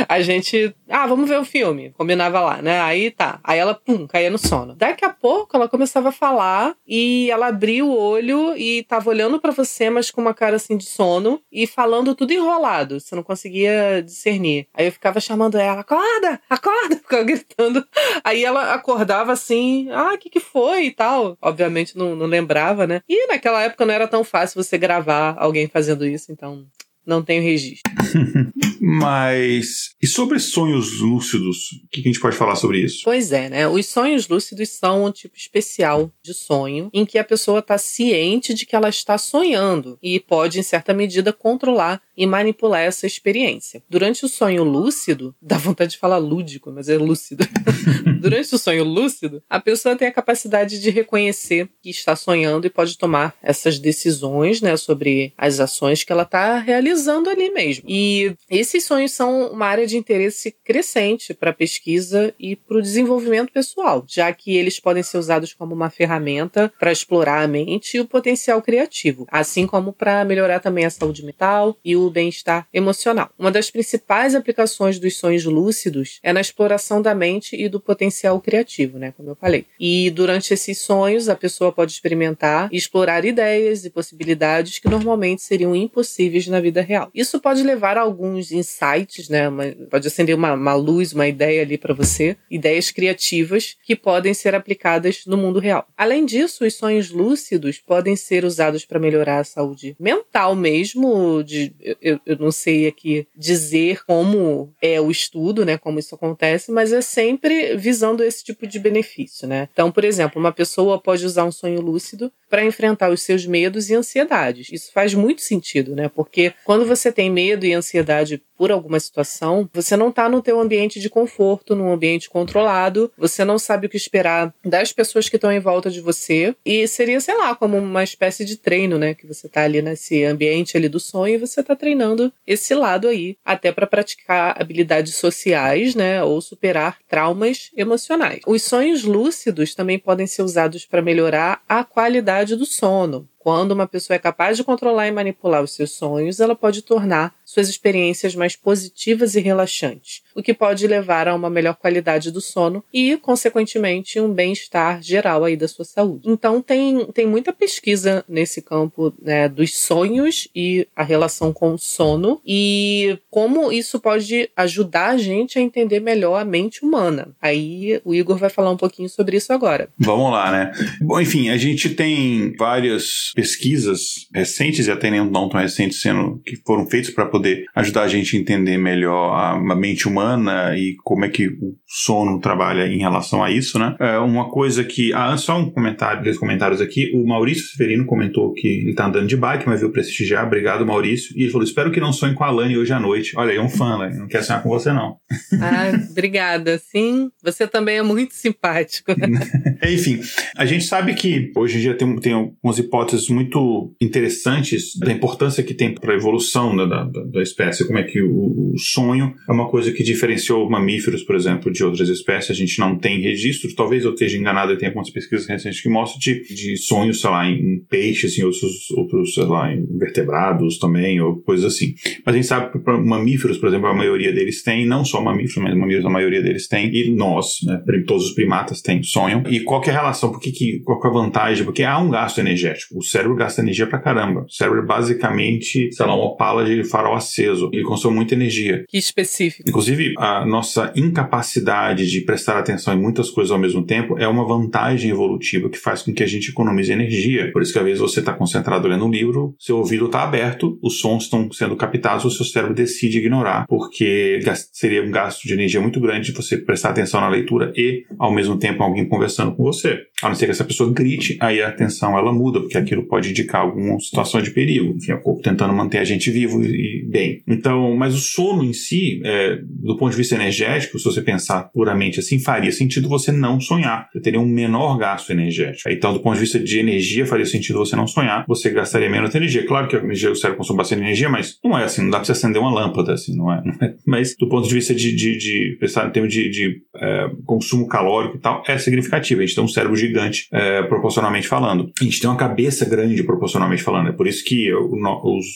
a gente. Ah, vamos ver o filme. Combinava lá, né? Aí tá. Aí ela, pum, caía no sono. Daqui a pouco ela começava a falar e ela abria o olho e tava olhando pra você, mas com uma cara assim de sono e falando tudo enrolado. Você não conseguia discernir. Aí eu ficava chamando ela: acorda, acorda, ficava gritando. Aí ela acordava assim: ah, o que que foi e tal. Obviamente não, não lembrava, né? E naquela época não era tão fácil você gravar alguém fazendo isso, então não tenho registro. Mas. E sobre sonhos lúcidos? O que a gente pode falar sobre isso? Pois é, né? Os sonhos lúcidos são um tipo especial de sonho em que a pessoa está ciente de que ela está sonhando e pode, em certa medida, controlar e manipular essa experiência. Durante o sonho lúcido, dá vontade de falar lúdico, mas é lúcido. Durante o sonho lúcido, a pessoa tem a capacidade de reconhecer que está sonhando e pode tomar essas decisões, né, sobre as ações que ela está realizando ali mesmo. E esses sonhos são uma área de interesse crescente para a pesquisa e para o desenvolvimento pessoal, já que eles podem ser usados como uma ferramenta para explorar a mente e o potencial criativo, assim como para melhorar também a saúde mental e o bem-estar emocional. Uma das principais aplicações dos sonhos lúcidos é na exploração da mente e do potencial criativo, né, como eu falei. E durante esses sonhos, a pessoa pode experimentar e explorar ideias e possibilidades que normalmente seriam impossíveis na vida real. Isso pode levar a alguns insights, né, uma- pode acender uma, uma luz, uma ideia ali para você, ideias criativas que podem ser aplicadas no mundo real. Além disso, os sonhos lúcidos podem ser usados para melhorar a saúde mental mesmo, de eu, eu não sei aqui dizer como é o estudo, né, como isso acontece, mas é sempre visando esse tipo de benefício, né? Então, por exemplo, uma pessoa pode usar um sonho lúcido para enfrentar os seus medos e ansiedades. Isso faz muito sentido, né? Porque quando você tem medo e ansiedade por alguma situação, você não está no teu ambiente de conforto, num ambiente controlado, você não sabe o que esperar das pessoas que estão em volta de você e seria, sei lá, como uma espécie de treino, né? Que você tá ali nesse ambiente ali do sonho e você tá treinando esse lado aí, até para praticar habilidades sociais, né? Ou superar traumas emocionais. Os sonhos lúcidos também podem ser usados para melhorar a qualidade do sono. Quando uma pessoa é capaz de controlar e manipular os seus sonhos, ela pode tornar suas experiências mais positivas e relaxantes, o que pode levar a uma melhor qualidade do sono e, consequentemente, um bem-estar geral aí da sua saúde. Então tem, tem muita pesquisa nesse campo né, dos sonhos e a relação com o sono e como isso pode ajudar a gente a entender melhor a mente humana. Aí o Igor vai falar um pouquinho sobre isso agora. Vamos lá, né? Bom, enfim, a gente tem várias pesquisas recentes e até não tão recentes sendo que foram feitas para poder ajudar a gente a entender melhor a mente humana e como é que o sono trabalha em relação a isso, né? É uma coisa que ah, só um comentário, dois comentários aqui. O Maurício Severino comentou que ele tá andando de bike, mas veio prestigiar. Obrigado, Maurício. E ele falou: espero que não sonhe com a Lani hoje à noite. Olha, é um fã, né? Não quer sonhar com você, não. Ah, obrigada. Sim, você também é muito simpático. Enfim, a gente sabe que hoje em dia tem, tem algumas hipóteses muito interessantes da importância que tem para a evolução da, da, da, espécie, como é que o, o, sonho é uma coisa que diferenciou mamíferos, por exemplo, de outras espécies. A gente não tem registro, talvez eu esteja enganado tenha algumas pesquisas recentes que mostram de, de sonhos, sei lá, em, peixes, em outros, outros, sei lá, em vertebrados também, ou coisas assim. Mas a gente sabe que mamíferos, por exemplo, a maioria deles tem, não só mamíferos, mas mamíferos a maioria deles tem, e nós, né, todos os primatas têm sonho. E qual é a relação? Por que, que, qual é a vantagem? Porque há um gasto energético. O cérebro gasta energia pra caramba. O cérebro é basicamente, sei lá, uma pala de farol aceso. Ele consome muita energia. Que específico. Inclusive, a nossa incapacidade de prestar atenção em muitas coisas ao mesmo tempo é uma vantagem evolutiva que faz com que a gente economize energia. Por isso que às vezes você está concentrado lendo um livro, seu ouvido está aberto, os sons estão sendo captados, o seu cérebro decide ignorar, porque seria um gasto de energia muito grande você prestar atenção na leitura e, ao mesmo tempo, alguém conversando com você. A não ser que essa pessoa grite, aí a atenção ela muda, porque aquilo pode indicar alguma situação de perigo. Enfim, é o corpo tentando manter a gente vivo e bem. Então, mas o sono em si, é, do ponto de vista energético, se você pensar puramente assim, faria sentido você não sonhar. Você teria um menor gasto energético. Então, do ponto de vista de energia, faria sentido você não sonhar. Você gastaria menos energia. Claro que a energia, o cérebro consome bastante energia, mas não é assim. Não dá pra você acender uma lâmpada, assim, não é? É. Mas, do ponto de vista de, de, de pensar em termos de, de é, consumo calórico e tal, é significativo. A gente tem um cérebro gigante, é, proporcionalmente falando. A gente tem uma cabeça grande, proporcionalmente falando. É por isso que os,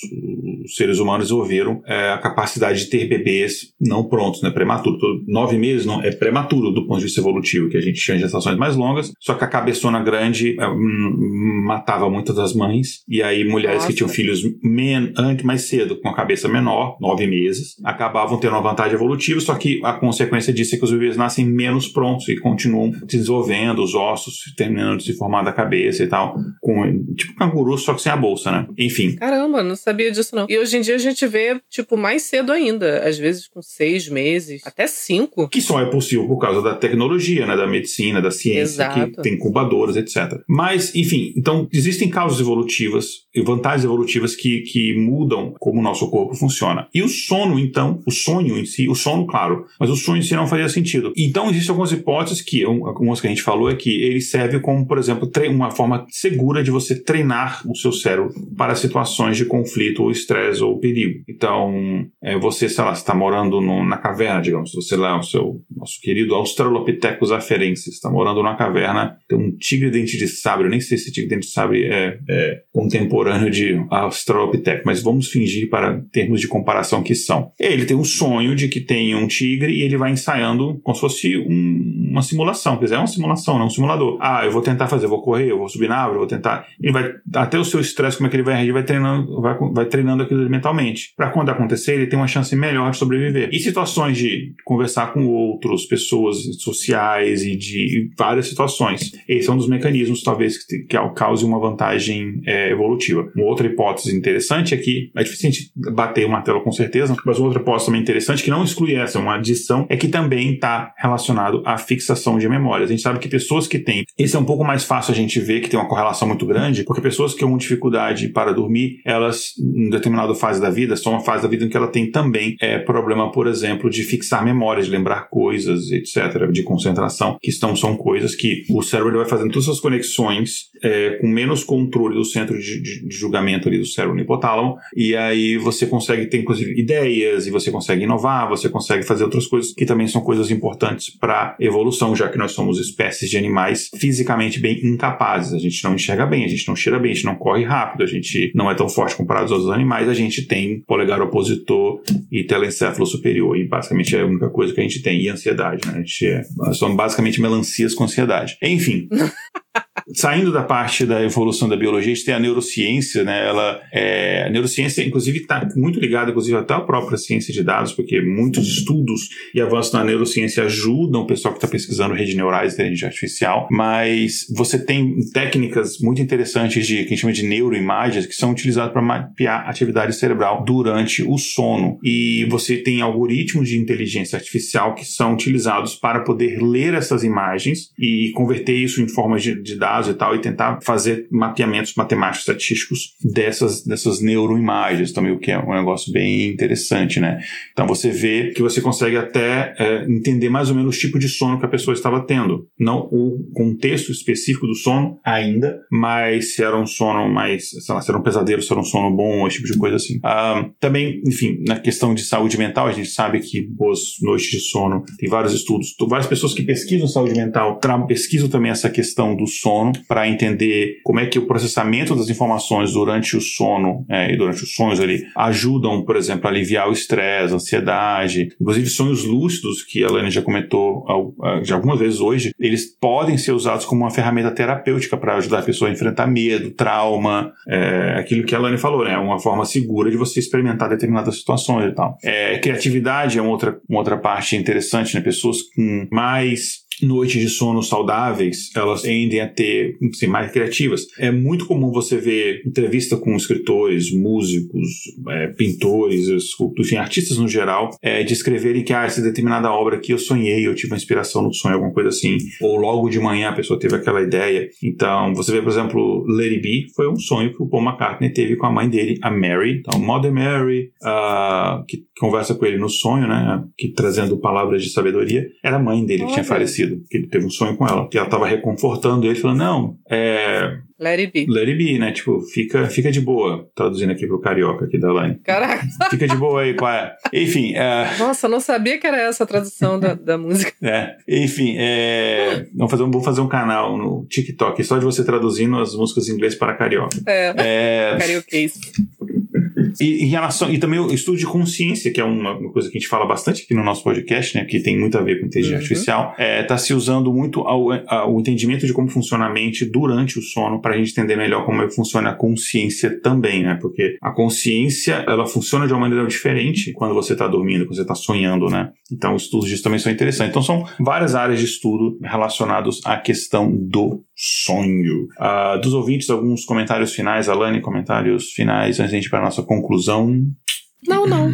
os seres humanos desenvolveram é, a capacidade de ter bebês não prontos, né, prematuro. nove meses não, é prematuro do ponto de vista evolutivo, que a gente tinha gestações mais longas, só que a cabeçona grande é, matava muitas das mães, e aí mulheres Nossa. que tinham filhos men antes, mais cedo, com a cabeça menor, nove meses, acabavam tendo uma vantagem evolutiva, só que a consequência disso é que os bebês nascem menos prontos e continuam desenvolvendo os ossos, terminando de se formar da cabeça e tal, com tipo canguru, só que sem a bolsa, né? Enfim. Caramba, não sabia disso não. E hoje em dia a gente vê, tipo, mais cedo ainda, às vezes com seis meses, até cinco. Que só é possível por causa da tecnologia, né? Da medicina, da ciência, Exato. que tem incubadoras, etc. Mas, enfim, então existem causas evolutivas e vantagens evolutivas que, que mudam como o nosso corpo funciona. E o sono, então, o sonho em si, o sono, claro, mas o sonho em si não faria sentido. Então, existem algumas hipóteses que, algumas que a gente falou é que ele serve como, por exemplo, uma forma segura de você treinar o seu cérebro para situações de conflito ou estresse ou perigo. Então, é, você, sei lá, está morando no, na caverna, digamos, você lá, o seu nosso querido Australopithecus afarensis, está morando numa caverna, tem um tigre dente de sabre, eu nem sei se tigre dente de sabre é, é contemporâneo de Australopithecus, mas vamos fingir para termos de comparação que são. Ele tem um sonho de que tem um tigre e ele vai ensaiando como se fosse um, uma simulação, quer dizer, é uma simulação, não é um simulador. Ah, eu vou tentar fazer, eu vou correr, eu vou subir na árvore, eu vou tentar. Ele vai, até o seu estresse, como é que ele vai reagir, vai treinando, vai, vai treinando aquilo mentalmente. Para quando acontecer, ele tem uma chance melhor de sobreviver. E situações de conversar com outros, pessoas sociais e de várias situações. Esse é um dos mecanismos, talvez, que, que cause uma vantagem é, evolutiva. Uma outra hipótese interessante é que, é difícil a gente bater o martelo com certeza, mas outra hipótese também interessante, que não exclui essa, uma adição, é que também está relacionado à fixação de memórias. A gente sabe que pessoas que têm, esse é um pouco mais fácil a gente ver que tem uma correlação muito grande, porque pessoas que têm dificuldade para dormir, elas, em determinada fase da vida, são uma fase da vida em que ela tem também é, problema, por exemplo, de fixar memórias, de lembrar coisas, etc., de concentração, que estão, são coisas que o cérebro vai fazendo todas essas conexões é, com menos controle do centro de, de, de julgamento ali do cérebro no hipotálamo, e aí você consegue ter, inclusive, ideias, e você consegue inovar, você consegue fazer outras coisas que também são coisas importantes para evolução, já que nós somos espécies de animais fisicamente bem incapazes. A gente não enxerga bem, a gente não cheira bem, a gente não corre rápido, a gente não é tão forte comparado aos outros animais, a gente tem polegar opositor e telencéfalo superior. E basicamente é a única coisa que a gente tem. E ansiedade, né? A gente é, somos basicamente melancias com ansiedade. Enfim. saindo da parte da evolução da biologia, a gente tem a neurociência, né? Ela, é, a neurociência, inclusive, está muito ligada, inclusive, até a própria ciência de dados, porque muitos estudos e avanços na neurociência ajudam o pessoal que está pesquisando redes neurais e inteligência artificial, mas você tem técnicas muito interessantes de que a gente chama de neuroimagens que são utilizadas para mapear atividade cerebral durante o sono. E você tem algoritmos de inteligência artificial que são utilizados para poder ler essas imagens e converter isso em formas de, de dados e tal, e tentar fazer mapeamentos matemáticos estatísticos dessas, dessas neuroimagens também, o que é um negócio bem interessante, né? Então você vê que você consegue até é, entender mais ou menos o tipo de sono que a pessoa estava tendo. Não o contexto específico do sono ainda, mas se era um sono mais, sei lá, se era um pesadelo, se era um sono bom, esse tipo de coisa assim. Ah, também, enfim, na questão de saúde mental, a gente sabe que boas noites de sono, tem vários estudos, várias pessoas que pesquisam saúde mental pesquisam também essa questão do sono para entender como é que o processamento das informações durante o sono é, e durante os sonhos ali ajudam, por exemplo, a aliviar o estresse, a ansiedade, inclusive sonhos lúcidos, que a Lana já comentou já algumas vezes hoje, eles podem ser usados como uma ferramenta terapêutica para ajudar a pessoa a enfrentar medo, trauma, é, aquilo que a Lani falou, né? Uma forma segura de você experimentar determinadas situações e tal. É, criatividade é uma outra, uma outra parte interessante, né? Pessoas com mais noites de sono saudáveis, elas tendem a ter, assim, mais criativas. É muito comum você ver entrevista com escritores, músicos, é, pintores, escultores, enfim, artistas no geral, é, descreverem que, ah, essa determinada obra aqui eu sonhei, eu tive uma inspiração no sonho, alguma coisa assim. Ou logo de manhã a pessoa teve aquela ideia. Então, você vê, por exemplo, Lady B foi um sonho que o Paul McCartney teve com a mãe dele, a Mary. Então, Mother Mary, uh, que conversa com ele no sonho, né, que trazendo palavras de sabedoria, era a mãe dele que tinha falecido que ele teve um sonho com ela, que ela tava reconfortando ele, falando, não, é... Let it be. Let it be, né? Tipo, fica, fica de boa, traduzindo aqui pro carioca aqui da Line. Caraca. Fica de boa aí, qual é? Enfim... É... Nossa, não sabia que era essa a tradução da, da música. É, enfim, é... Vamos fazer, um, vou fazer um canal no TikTok só de você traduzindo as músicas em inglês para carioca. É, é... carioquês. E, em relação, e também o estudo de consciência, que é uma, uma, coisa que a gente fala bastante aqui no nosso podcast, né, que tem muito a ver com inteligência uhum. artificial, está é, tá se usando muito ao, ao, entendimento de como funciona a mente durante o sono para a gente entender melhor como é funciona a consciência também, né? Porque a consciência ela funciona de uma maneira diferente quando você está dormindo, quando você está sonhando, né? Então, os estudos disso também são interessantes. Então, são várias áreas de estudo relacionados à questão do sonho. Uh, dos ouvintes, alguns comentários finais, Alane, comentários finais antes de a gente ir para a nossa conclusão. Não, não.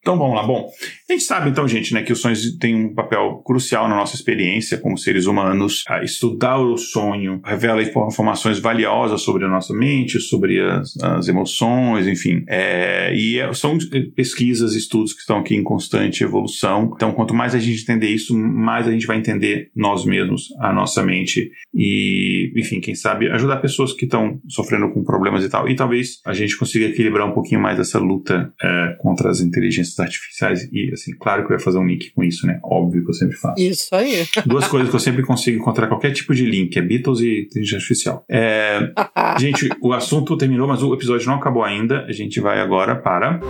Então vamos lá. Bom, a gente sabe então, gente, né, que os sonhos têm um papel crucial na nossa experiência como seres humanos. A estudar o sonho revela informações valiosas sobre a nossa mente, sobre as, as emoções, enfim. É, e é, são pesquisas, estudos que estão aqui em constante evolução. Então, quanto mais a gente entender isso, mais a gente vai entender nós mesmos, a nossa mente e, enfim, quem sabe ajudar pessoas que estão sofrendo com problemas e tal. E talvez a gente consiga equilibrar um pouquinho mais essa luta é, contra as inteligências artificiais. E, assim, claro que eu ia fazer um link com isso, né? Óbvio que eu sempre faço. Isso aí. Duas coisas que eu sempre consigo encontrar qualquer tipo de link: é Beatles e inteligência artificial. É... gente, o assunto terminou, mas o episódio não acabou ainda. A gente vai agora para.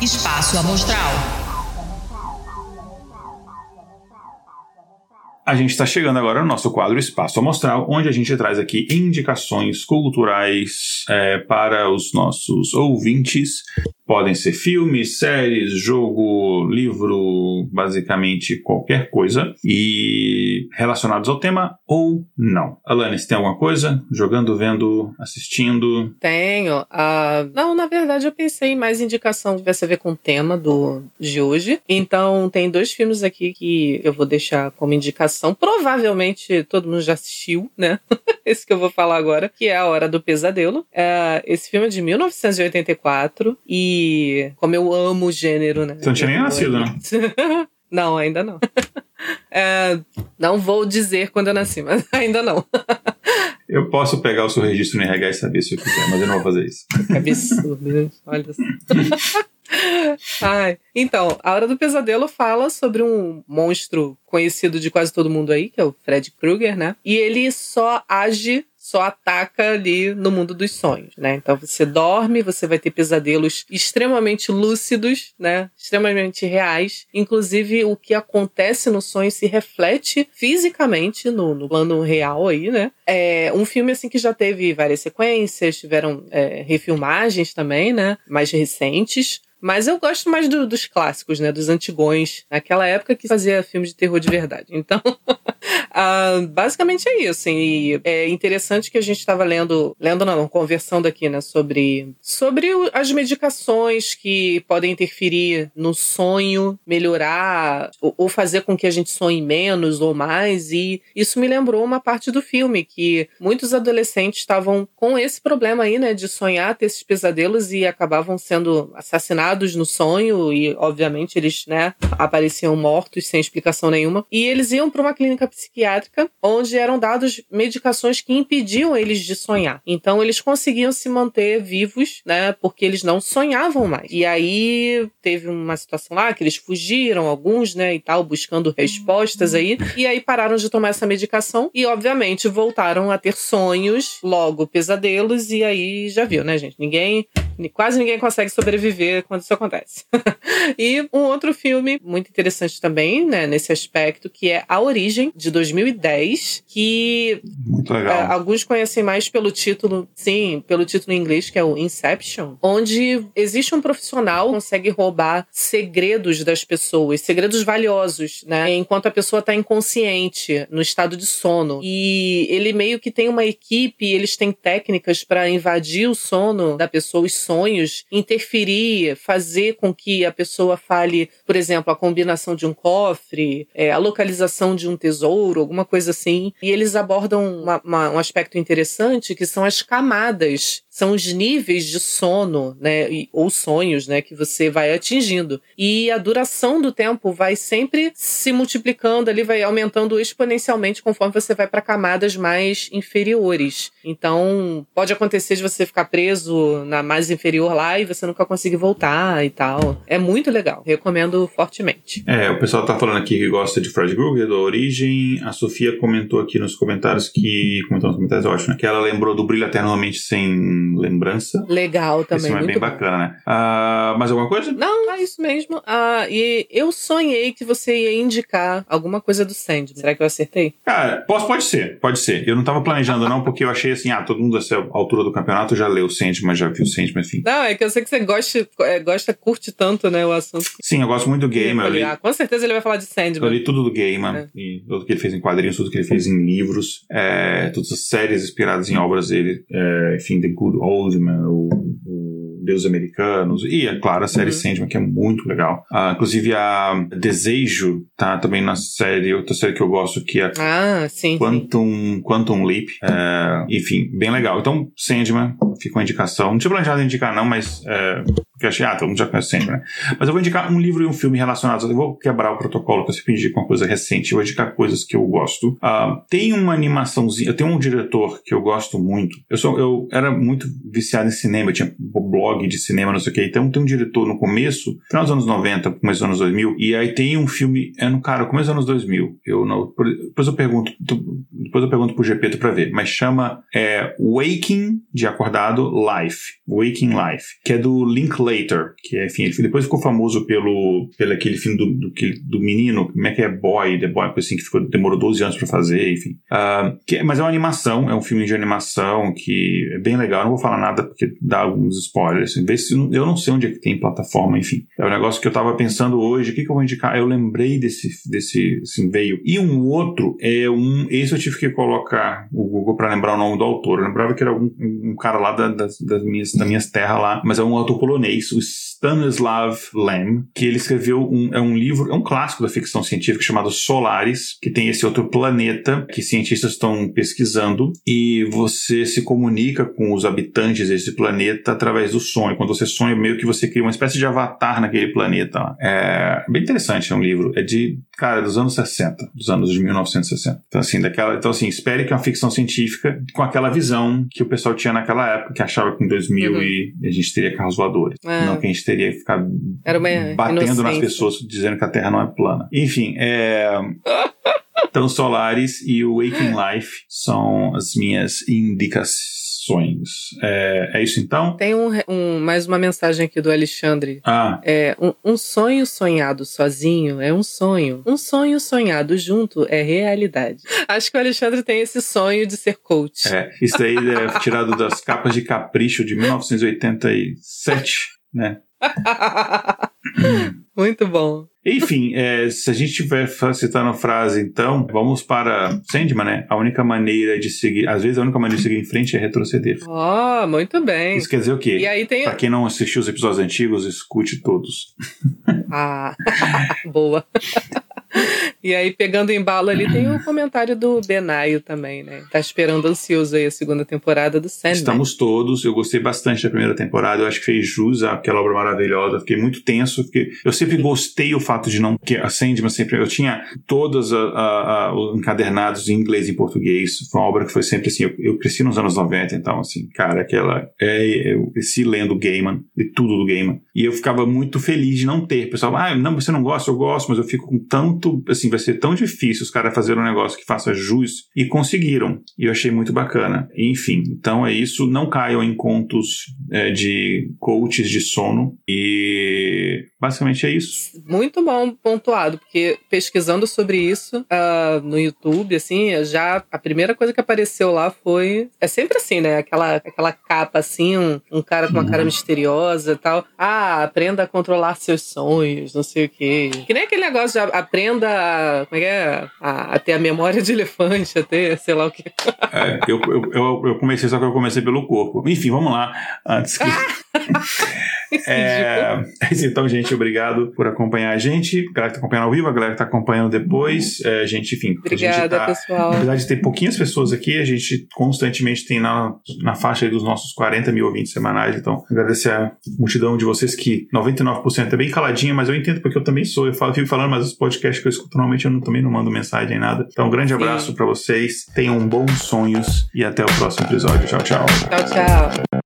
Espaço Amostral. A gente está chegando agora no nosso quadro Espaço Amostral, onde a gente traz aqui indicações culturais é, para os nossos ouvintes. Podem ser filmes, séries, jogo, livro, basicamente qualquer coisa. E relacionados ao tema ou não. Alanis, tem alguma coisa? Jogando, vendo, assistindo? Tenho. Uh, não, na verdade eu pensei em mais indicação que tivesse a ver com o tema do, de hoje. Então tem dois filmes aqui que eu vou deixar como indicação. Provavelmente todo mundo já assistiu, né? esse que eu vou falar agora, que é A Hora do Pesadelo. Uh, esse filme é de 1984 e como eu amo o gênero, né? Você não tinha nem nascido, né? não, ainda não. é, não vou dizer quando eu nasci, mas ainda não. Eu posso pegar o seu registro no RH e saber se eu quiser, mas eu não vou fazer isso. Que absurdo, gente. Olha só. Ai. Então, A Hora do Pesadelo fala sobre um monstro conhecido de quase todo mundo aí, que é o Fred Krueger, né? E ele só age só ataca ali no mundo dos sonhos, né? Então você dorme, você vai ter pesadelos extremamente lúcidos, né? Extremamente reais. Inclusive, o que acontece no sonho se reflete fisicamente no, no plano real aí, né? É um filme assim que já teve várias sequências, tiveram é, refilmagens também, né? Mais recentes. Mas eu gosto mais do, dos clássicos, né? Dos antigões. Naquela época que fazia filmes de terror de verdade. Então, uh, basicamente é isso. E é interessante que a gente estava lendo, lendo não, conversando aqui, né? Sobre, sobre as medicações que podem interferir no sonho, melhorar ou, ou fazer com que a gente sonhe menos ou mais. E isso me lembrou uma parte do filme que muitos adolescentes estavam com esse problema aí, né? De sonhar, ter esses pesadelos e acabavam sendo assassinados no sonho e, obviamente, eles, né, apareciam mortos sem explicação nenhuma. E eles iam para uma clínica psiquiátrica onde eram dados medicações que impediam eles de sonhar. Então, eles conseguiam se manter vivos, né, porque eles não sonhavam mais. E aí teve uma situação lá que eles fugiram, alguns, né, e tal, buscando respostas aí. E aí pararam de tomar essa medicação e, obviamente, voltaram a ter sonhos, logo pesadelos. E aí já viu, né, gente? Ninguém, quase ninguém consegue sobreviver quando isso acontece. e um outro filme muito interessante também, né, nesse aspecto, que é A Origem, de 2010, que muito legal. É, alguns conhecem mais pelo título, sim, pelo título em inglês, que é o Inception, onde existe um profissional que consegue roubar segredos das pessoas, segredos valiosos, né, enquanto a pessoa está inconsciente, no estado de sono. E ele meio que tem uma equipe, eles têm técnicas para invadir o sono da pessoa, os sonhos, interferir, fazer com que a pessoa fale, por exemplo, a combinação de um cofre, é, a localização de um tesouro, alguma coisa assim. E eles abordam uma, uma, um aspecto interessante que são as camadas são os níveis de sono, né, ou sonhos, né, que você vai atingindo. E a duração do tempo vai sempre se multiplicando ali, vai aumentando exponencialmente conforme você vai para camadas mais inferiores. Então, pode acontecer de você ficar preso na mais inferior lá e você nunca conseguir voltar e tal. É muito legal. Recomendo fortemente. É, o pessoal tá falando aqui que gosta de Fred Krueger, da Origem. A Sofia comentou aqui nos comentários que, comentou nos comentários, eu acho, né, que ela lembrou do Brilho Eternamente Sem lembrança. Legal também. Isso é bem bom. bacana, né? Uh, mais alguma coisa? Não, é isso mesmo. Uh, e eu sonhei que você ia indicar alguma coisa do Sandman. Será que eu acertei? Cara, posso, pode ser, pode ser. Eu não tava planejando, não, porque eu achei assim, ah, todo mundo dessa altura do campeonato já leu o Sandman, já viu o Sandman, enfim. Não, é que eu sei que você gosta, é, gosta curte tanto, né, o assunto. Sim, eu gosto muito do Gamer. Eu li, ah, com certeza ele vai falar de Sandman. Eu li tudo do Gamer, é. e tudo que ele fez em quadrinhos, tudo que ele fez em livros, é, todas as séries inspiradas em obras dele, é, enfim, The Good Old Man, o, o Deus Americanos, e, é claro, a série uhum. Sandman, que é muito legal. Uh, inclusive, a Desejo tá também na série, outra série que eu gosto, que é ah, sim, Quantum, sim. Quantum Leap. É, enfim, bem legal. Então, Sandman, fica uma indicação. Não tinha planejado indicar, não, mas é, eu achei, ah, todo mundo já conhece sempre, né? Mas eu vou indicar um livro e um filme relacionados. Eu vou quebrar o protocolo, que eu sempre indico uma coisa recente. Eu vou indicar coisas que eu gosto. Uh, tem uma animaçãozinha. Eu tenho um diretor que eu gosto muito. Eu, sou, eu era muito viciado em cinema. Eu tinha blog de cinema, não sei o que. Então tem um diretor no começo, final dos anos 90, começo dos anos 2000. E aí tem um filme, é no cara, começo dos anos 2000. Eu não, depois eu pergunto, depois eu pergunto pro GP pra ver. Mas chama é, Waking, de acordado, Life. Waking Life. Que é do Linklater Later, que enfim, ele depois ficou famoso pelo, pelo aquele filme do, do, do menino, como é que é Boy, The Boy, assim, que ficou, demorou 12 anos para fazer, enfim. Uh, que, mas é uma animação, é um filme de animação que é bem legal, não vou falar nada porque dá alguns spoilers, assim, se, eu não sei onde é que tem plataforma, enfim. É um negócio que eu tava pensando hoje, o que, que eu vou indicar? Eu lembrei desse, desse, assim, veio. E um outro é um, esse eu tive que colocar o Google para lembrar o nome do autor, eu lembrava que era algum, um cara lá da, das, das, minhas, das minhas terras lá, mas é um autor polonês, o Stanislav Lem, que ele escreveu um, é um livro, é um clássico da ficção científica chamado Solaris, que tem esse outro planeta que cientistas estão pesquisando e você se comunica com os habitantes desse planeta através do sonho. Quando você sonha, meio que você cria uma espécie de avatar naquele planeta. É bem interessante, é um livro. É de, cara, dos anos 60, dos anos de 1960. Então, assim, daquela, então, assim, espere que é uma ficção científica com aquela visão que o pessoal tinha naquela época, que achava que em 2000 uhum. e a gente teria carros voadores. É. Não que a gente teria que ficar batendo inocência. nas pessoas dizendo que a Terra não é plana. Enfim, é. Então, Solaris e o Waking Life são as minhas indicações. É, é isso então? Tem um, um, mais uma mensagem aqui do Alexandre. Ah. É, um, um, sonho sonhado sozinho é um sonho. Um sonho sonhado junto é realidade. Acho que o Alexandre tem esse sonho de ser coach. É, isso aí é tirado das capas de capricho de 1987, né? Muito bom. Enfim, é, se a gente estiver citando a frase, então, vamos para Sandman, né? A única maneira de seguir, às vezes a única maneira de seguir em frente é retroceder. Oh, muito bem. Isso quer dizer o quê? E aí tem... Pra quem não assistiu os episódios antigos, escute todos. Ah, boa. E aí, pegando embalo ali, tem o comentário do Benaio também, né? Tá esperando ansioso aí a segunda temporada do Sandman. Estamos todos. Eu gostei bastante da primeira temporada. Eu acho que fez jus àquela obra maravilhosa. Fiquei muito tenso. Fiquei... Eu sempre gostei o fato de não... que A Sandman sempre... Eu tinha todos os encadernados em inglês e em português. Foi uma obra que foi sempre assim... Eu, eu cresci nos anos 90, então, assim, cara, aquela... É, eu cresci lendo Gaiman, de tudo do Gaiman. E eu ficava muito feliz de não ter. O pessoal, ah, não, você não gosta? Eu gosto, mas eu fico com tanto... Assim, vai ser tão difícil os caras fazerem um negócio que faça jus e conseguiram. E eu achei muito bacana. Enfim, então é isso. Não caiam em contos é, de coaches de sono. E basicamente é isso. Muito bom pontuado, porque pesquisando sobre isso uh, no YouTube, assim, já a primeira coisa que apareceu lá foi. É sempre assim, né? Aquela, aquela capa assim, um, um cara com uma cara uhum. misteriosa e tal. Ah, aprenda a controlar seus sonhos, não sei o quê. Que nem aquele negócio de aprenda como é que é? A, a ter a memória de elefante, a ter sei lá o que. É, eu, eu, eu, eu, comecei, só que eu comecei pelo corpo. Enfim, vamos lá. Antes que. é, então, gente, obrigado por acompanhar a gente. A galera que tá acompanhando ao vivo, a galera que tá acompanhando depois. É, gente, enfim. Obrigada, tá, pessoal. Apesar de ter pouquinhas pessoas aqui, a gente constantemente tem na, na faixa dos nossos 40 mil ouvintes semanais. Então, agradecer a multidão de vocês que 99% é bem caladinha, mas eu entendo porque eu também sou. Eu falo, fico falando, mas os podcasts que eu escuto normalmente eu não, também não mando mensagem nem nada. Então, um grande abraço para vocês. Tenham bons sonhos e até o próximo episódio. Tchau, tchau. Tchau, tchau.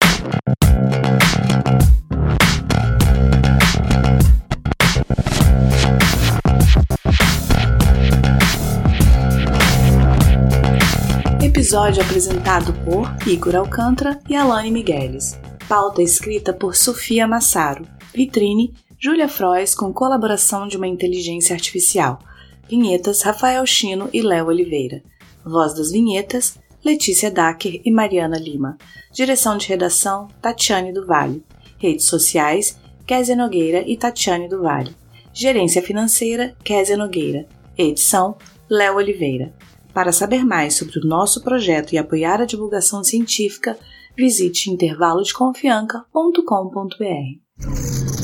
Episódio apresentado por Igor Alcântara e Alane Migueles. Pauta escrita por Sofia Massaro. Vitrine, Júlia Frois com colaboração de uma inteligência artificial. Vinhetas Rafael Chino e Léo Oliveira. Voz das vinhetas Letícia Dacker e Mariana Lima. Direção de redação Tatiane do Vale. Redes sociais Kézia Nogueira e Tatiane do Vale. Gerência financeira Kézia Nogueira. Edição Léo Oliveira. Para saber mais sobre o nosso projeto e apoiar a divulgação científica, visite intervalodeconfianca.com.br.